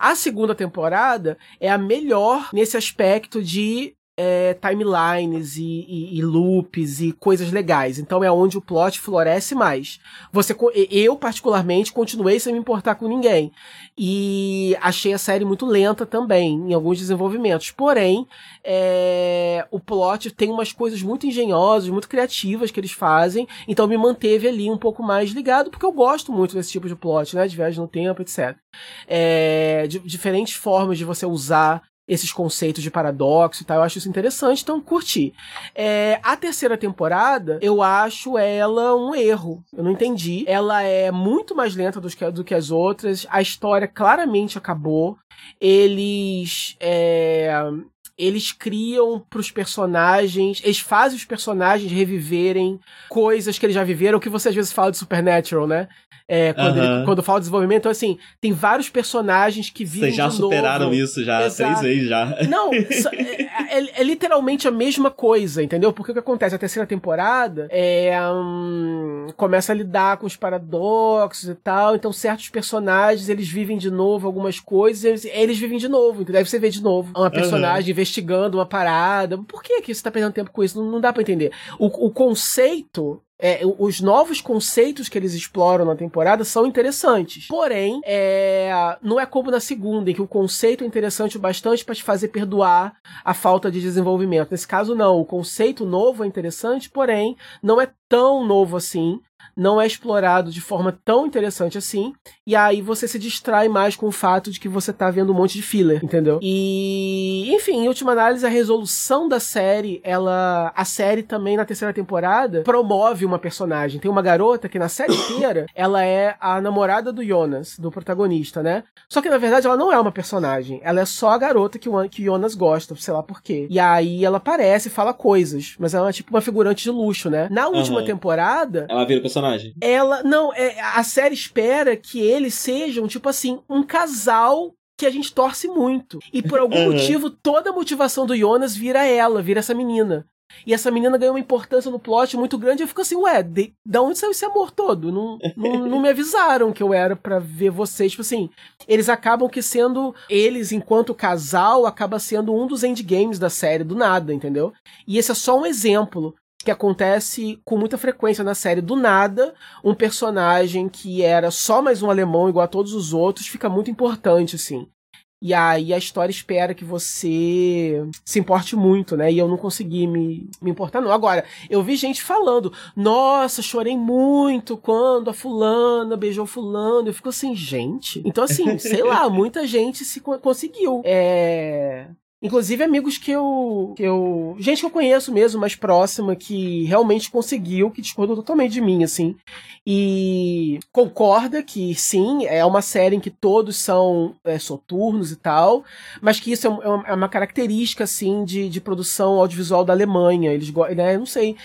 A segunda temporada é a melhor nesse aspecto de é, timelines e, e, e, loops e coisas legais. Então é onde o plot floresce mais. Você, eu particularmente continuei sem me importar com ninguém e achei a série muito lenta também em alguns desenvolvimentos. Porém, é, o plot tem umas coisas muito engenhosas, muito criativas que eles fazem. Então me manteve ali um pouco mais ligado porque eu gosto muito desse tipo de plot, né, de viagem no tempo, etc. É, de, diferentes formas de você usar esses conceitos de paradoxo e tal. Eu acho isso interessante, então curti. É, a terceira temporada, eu acho ela um erro. Eu não entendi. Ela é muito mais lenta do que, do que as outras. A história claramente acabou. Eles. É, eles criam pros personagens, eles fazem os personagens reviverem coisas que eles já viveram, que você às vezes fala de Supernatural, né? É, quando, uhum. ele, quando fala de desenvolvimento, então assim, tem vários personagens que vivem Vocês já superaram novo. isso já Exato. três vezes já. Não, é, é, é, literalmente a mesma coisa, entendeu? Porque o que acontece? A terceira temporada é, um, começa a lidar com os paradoxos e tal, então certos personagens, eles vivem de novo algumas coisas, eles, eles vivem de novo, entendeu? Aí você vê de novo uma personagem uhum. investigando uma parada. Por que, que você tá perdendo tempo com isso? Não, não dá para entender. O, o conceito é, os novos conceitos que eles exploram na temporada são interessantes. Porém, é, não é como na segunda, em que o conceito é interessante o bastante para te fazer perdoar a falta de desenvolvimento. Nesse caso, não. O conceito novo é interessante, porém, não é tão novo assim não é explorado de forma tão interessante assim, e aí você se distrai mais com o fato de que você tá vendo um monte de filler, entendeu? E, enfim, em última análise, a resolução da série, ela. A série também na terceira temporada promove uma personagem. Tem uma garota que na série inteira ela é a namorada do Jonas, do protagonista, né? Só que na verdade ela não é uma personagem, ela é só a garota que o, que Jonas gosta, sei lá por quê. E aí ela aparece e fala coisas, mas ela é tipo uma figurante de luxo, né? Na última uhum. temporada. Ela vira personagem personagem. Ela. Não, é, a série espera que eles sejam, tipo assim, um casal que a gente torce muito. E por algum uhum. motivo, toda a motivação do Jonas vira ela, vira essa menina. E essa menina ganhou uma importância no plot muito grande. E eu fico assim, ué, de, da onde saiu esse amor todo? Não, não, não me avisaram que eu era para ver vocês. Tipo assim, eles acabam que sendo. Eles, enquanto casal, acaba sendo um dos endgames da série, do nada, entendeu? E esse é só um exemplo que acontece com muita frequência na série. Do nada, um personagem que era só mais um alemão igual a todos os outros fica muito importante, assim. E aí a história espera que você se importe muito, né? E eu não consegui me, me importar, não. Agora, eu vi gente falando, nossa, chorei muito quando a fulana beijou fulano. Eu fico assim, gente. Então, assim, sei lá, muita gente se conseguiu. É. Inclusive amigos que eu, que eu. Gente que eu conheço mesmo, mais próxima, que realmente conseguiu, que discordou totalmente de mim, assim. E concorda que sim, é uma série em que todos são é, soturnos e tal, mas que isso é, uma, é uma característica, assim, de, de produção audiovisual da Alemanha. Eles né, não sei.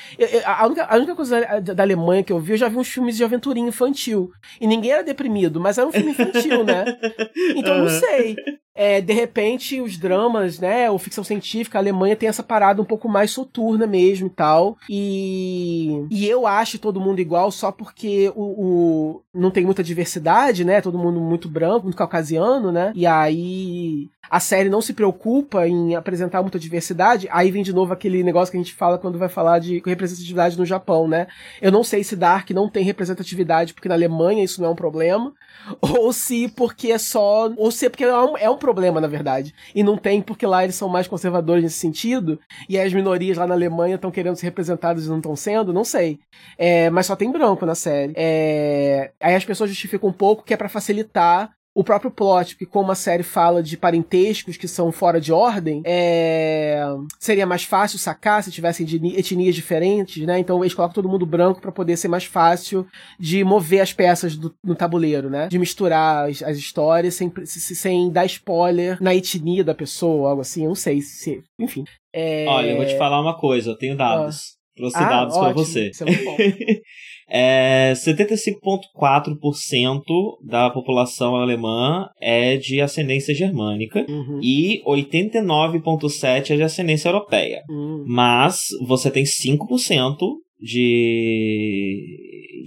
A única, a única coisa da, da Alemanha que eu vi, eu já vi uns filmes de aventurinha infantil. E ninguém era deprimido, mas era um filme infantil, né? Então não sei. É, de repente, os dramas, né, ou ficção científica, a Alemanha tem essa parada um pouco mais soturna mesmo e tal. E, e eu acho todo mundo igual só porque o, o não tem muita diversidade, né? Todo mundo muito branco, muito caucasiano, né? E aí a série não se preocupa em apresentar muita diversidade, aí vem de novo aquele negócio que a gente fala quando vai falar de representatividade no Japão, né? Eu não sei se Dark não tem representatividade porque na Alemanha isso não é um problema, ou se porque é só. Ou se é porque é um, é um problema, na verdade. E não tem porque lá eles são mais conservadores nesse sentido, e as minorias lá na Alemanha estão querendo ser representadas e não estão sendo, não sei. É, mas só tem branco na série. É, aí as pessoas justificam um pouco que é para facilitar o próprio plot, que como a série fala de parentescos que são fora de ordem, é... seria mais fácil sacar se tivessem etnias diferentes, né? Então eles colocam todo mundo branco para poder ser mais fácil de mover as peças do, no tabuleiro, né? De misturar as, as histórias sem, sem dar spoiler na etnia da pessoa, algo assim. Eu não sei se. Enfim. É... Olha, eu vou te falar uma coisa, eu tenho dados. Ah. Trouxe ah, dados para você. Isso é muito bom. É, 75,4% da população alemã é de ascendência germânica uhum. e 89,7% é de ascendência europeia. Uhum. Mas você tem 5% de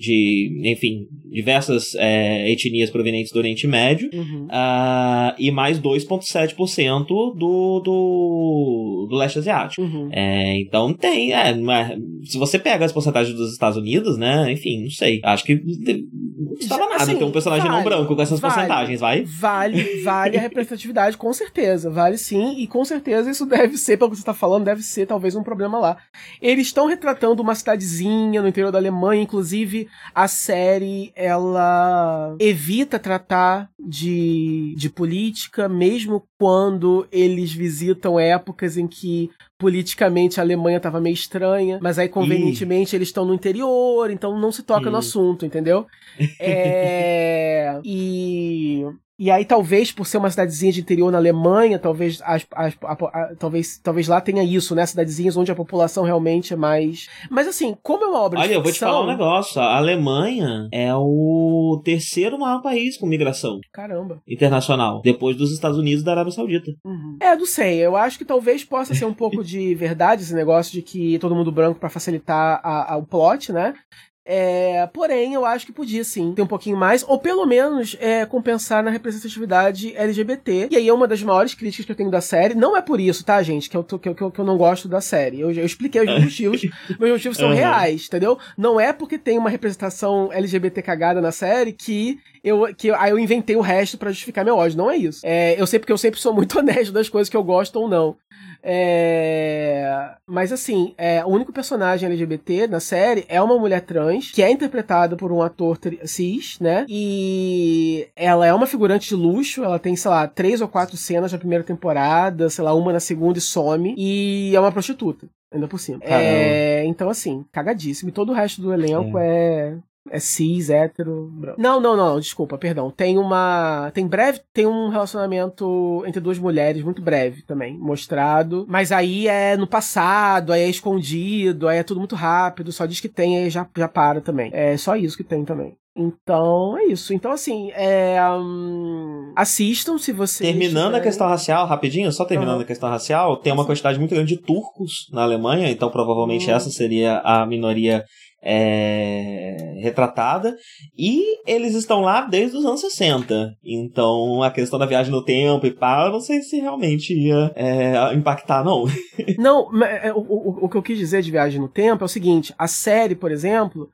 de, enfim, diversas é, etnias provenientes do Oriente Médio, uhum. uh, e mais 2,7% do, do, do leste asiático. Uhum. É, então tem, é, se você pega as porcentagens dos Estados Unidos, né, enfim, não sei, acho que não estava nada assim, ter um personagem vale, não branco com essas vale, porcentagens, vai? Vale, vale a representatividade, com certeza, vale sim, e com certeza isso deve ser, pelo que você está falando, deve ser talvez um problema lá. Eles estão retratando uma cidadezinha no interior da Alemanha, inclusive a série ela evita tratar de, de política, mesmo quando eles visitam épocas em que politicamente a Alemanha estava meio estranha, mas aí convenientemente Ih. eles estão no interior, então não se toca Ih. no assunto, entendeu? é... E e aí, talvez, por ser uma cidadezinha de interior na Alemanha, talvez, as, as, a, a, talvez, talvez lá tenha isso, né? Cidadezinhas onde a população realmente é mais. Mas assim, como é uma obra Olha, de ficção... eu vou te falar um negócio. A Alemanha é o terceiro maior país com migração. Caramba. Internacional. Depois dos Estados Unidos e da Arábia Saudita. Uhum. É, não sei. Eu acho que talvez possa ser um pouco de verdade esse negócio de que todo mundo branco para facilitar a, a, o plot, né? É, porém, eu acho que podia sim ter um pouquinho mais, ou pelo menos é, compensar na representatividade LGBT. E aí é uma das maiores críticas que eu tenho da série. Não é por isso, tá, gente, que eu, tô, que eu, que eu não gosto da série. Eu, eu expliquei os motivos. meus motivos são uhum. reais, entendeu? Não é porque tem uma representação LGBT cagada na série que eu, que aí eu inventei o resto para justificar meu ódio. Não é isso. É, eu sei porque eu sempre sou muito honesto das coisas que eu gosto ou não. É... Mas assim, é, o único personagem LGBT na série é uma mulher trans, que é interpretada por um ator cis, né? E ela é uma figurante de luxo, ela tem, sei lá, três ou quatro cenas na primeira temporada, sei lá, uma na segunda e some, e é uma prostituta. Ainda por cima. É, então, assim, cagadíssimo. E todo o resto do elenco é, é é cis, hétero, branco. Não, não, não, desculpa, perdão. Tem uma. Tem breve. Tem um relacionamento entre duas mulheres, muito breve também, mostrado. Mas aí é no passado, aí é escondido, aí é tudo muito rápido, só diz que tem e já, já para também. É só isso que tem também. Então, é isso. Então, assim, é, um, assistam se você. Terminando a questão racial, rapidinho, só terminando uhum. a questão racial, tem uma quantidade muito grande de turcos na Alemanha, então provavelmente uhum. essa seria a minoria é, retratada e eles estão lá desde os anos 60. Então a questão da viagem no tempo e pá, eu não sei se realmente ia é, impactar, não. Não, é, o, o, o que eu quis dizer de viagem no tempo é o seguinte: a série, por exemplo,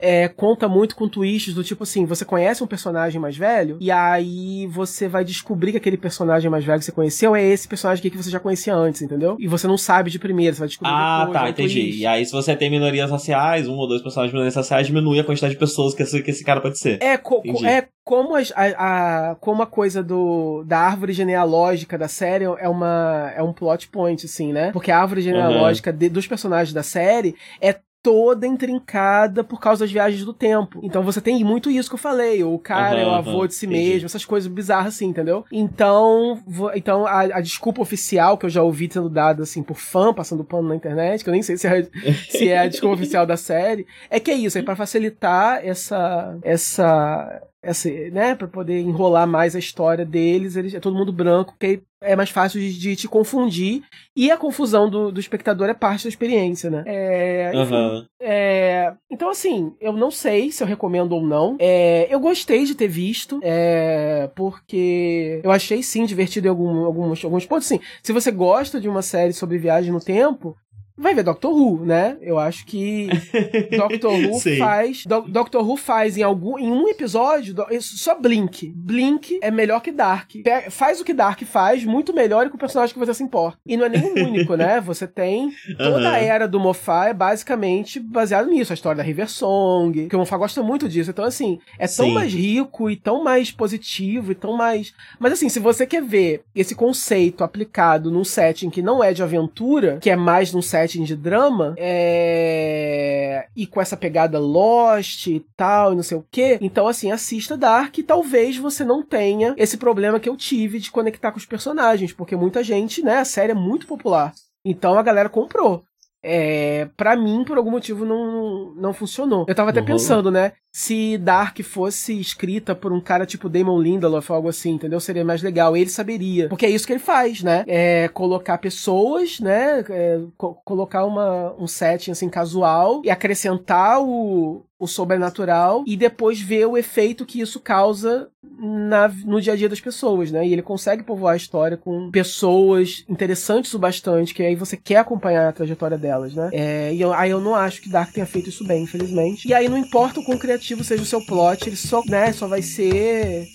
é, conta muito com twists do tipo assim, você conhece um personagem mais velho, e aí você vai descobrir que aquele personagem mais velho que você conheceu é esse personagem aqui que você já conhecia antes, entendeu? E você não sabe de primeira, você vai descobrir Ah, depois, tá, entendi. Twist. E aí, se você tem minorias raciais, um ou dois personagens de minorias raciais, diminui a quantidade de pessoas que esse, que esse cara pode ser. É, co é como a, a, como a coisa do, da árvore genealógica da série é, uma, é um plot point, assim, né? Porque a árvore genealógica uhum. de, dos personagens da série é toda intrincada por causa das viagens do tempo. Então você tem muito isso que eu falei. O cara uhum, é o avô uhum, de si entendi. mesmo, essas coisas bizarras assim, entendeu? Então, então a, a, desculpa oficial que eu já ouvi sendo dada assim por fã passando pano na internet, que eu nem sei se é, se é a desculpa oficial da série, é que é isso, é para facilitar essa essa essa, né, para poder enrolar mais a história deles, eles é todo mundo branco, que é mais fácil de, de te confundir e a confusão do, do, espectador é parte da experiência, né? É, enfim, uhum. é, então assim, eu não sei se eu recomendo ou não. É, eu gostei de ter visto, é, porque eu achei sim divertido em algum, alguns, alguns pontos. Sim, se você gosta de uma série sobre viagem no tempo, vai ver Doctor Who, né? Eu acho que Doctor Who faz. Do, Doctor Who faz em algum em um episódio do, só Blink. Blink é melhor que Dark. Faz o que Dark faz, muito melhor que o personagem que você se importa. E não é nem o único, né? Você tem toda uhum. a era do Moffat é basicamente baseado nisso, a história da River Song, que o Moffat gosta muito disso. Então assim, é tão Sim. mais rico e tão mais positivo e tão mais Mas assim, se você quer ver esse conceito aplicado num setting que não é de aventura, que é mais num setting de drama, é... e com essa pegada Lost e tal, e não sei o que. Então, assim, assista Dark e talvez você não tenha esse problema que eu tive de conectar com os personagens, porque muita gente, né, a série é muito popular. Então a galera comprou. É, para mim, por algum motivo, não, não funcionou. Eu tava até uhum. pensando, né? Se Dark fosse escrita por um cara tipo Damon Lindelof ou algo assim, entendeu? Seria mais legal. Ele saberia. Porque é isso que ele faz, né? É colocar pessoas, né? É, co colocar uma, um setting assim casual e acrescentar o, o sobrenatural e depois ver o efeito que isso causa na, no dia a dia das pessoas, né? E ele consegue povoar a história com pessoas interessantes o bastante, que aí você quer acompanhar a trajetória delas, né? É, e eu, aí eu não acho que Dark tenha feito isso bem, infelizmente. E aí não importa o quão criativo seja o seu plot, ele só, né, só vai ser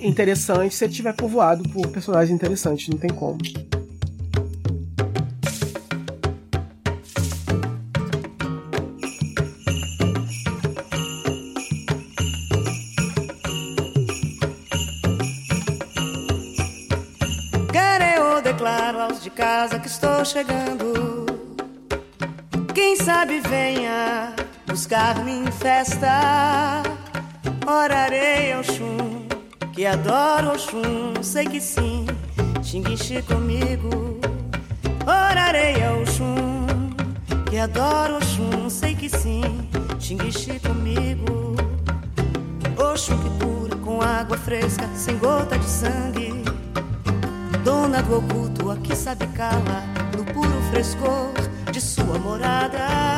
interessante se ele tiver povoado por personagens interessantes, não tem como. declaro aos de casa que estou chegando. Quem sabe venha buscar-me em festa. Orarei ao chum, que adoro o chum, sei que sim, xinguixe comigo. Orarei ao chum, que adoro o chum, sei que sim, xinguixe comigo. Oxum que cura com água fresca, sem gota de sangue. Dona do oculto, aqui sabe cala, no puro frescor de sua morada.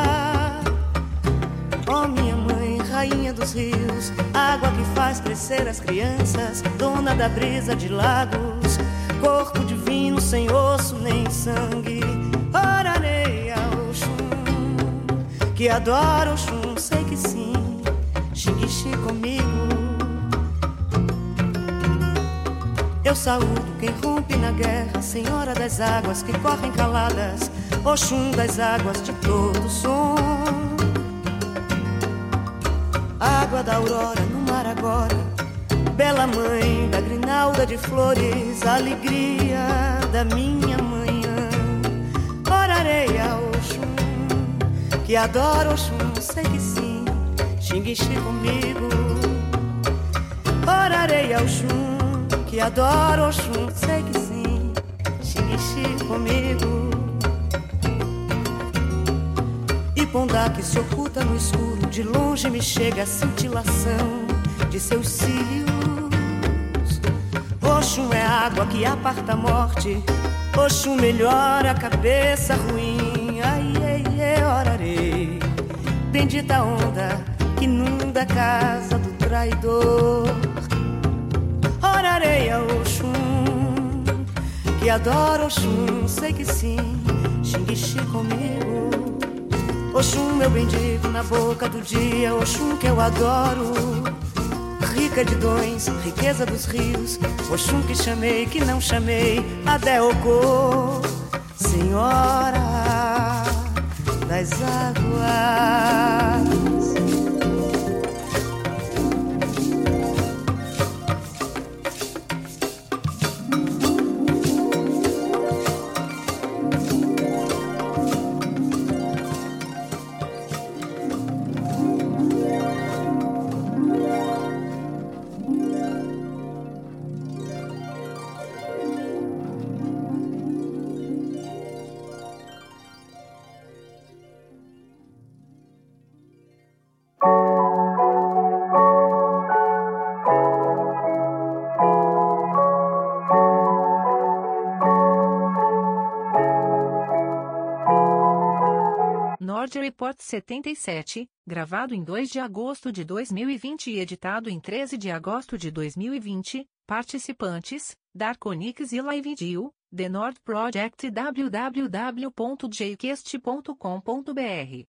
Minha mãe, rainha dos rios, água que faz crescer as crianças, dona da brisa de lagos, corpo divino sem osso nem sangue. Orarei ao Oxum, que adora Oxum, sei que sim, xinguixi comigo. Eu saúdo quem rompe na guerra, Senhora das águas que correm caladas, Oxum das águas de todo som água da aurora no mar agora. Bela mãe da grinalda de flores, alegria da minha manhã. Orarei a Oxum, que adoro Oxum, sei que sim, xinguixi comigo. Orarei ao Oxum, que adoro Oxum, sei que sim, xinguixi comigo. Pondá que se oculta no escuro, de longe me chega a cintilação de seus cílios. Oxum é água que aparta a morte, Oxum melhora a cabeça ruim. Ai, ai, ai, orarei. Bendita onda que inunda a casa do traidor. Orarei a Oxum, que adora Oxum, sei que sim, xinguixi comigo. Oxum, meu bendito, na boca do dia, Oxum que eu adoro. Rica de dons, riqueza dos rios, Oxum que chamei, que não chamei, Adeocô, Senhora das águas. 77, gravado em 2 de agosto de 2020 e editado em 13 de agosto de 2020. Participantes: Darkonix e LiveDeal, The Nord Project www.jquest.com.br.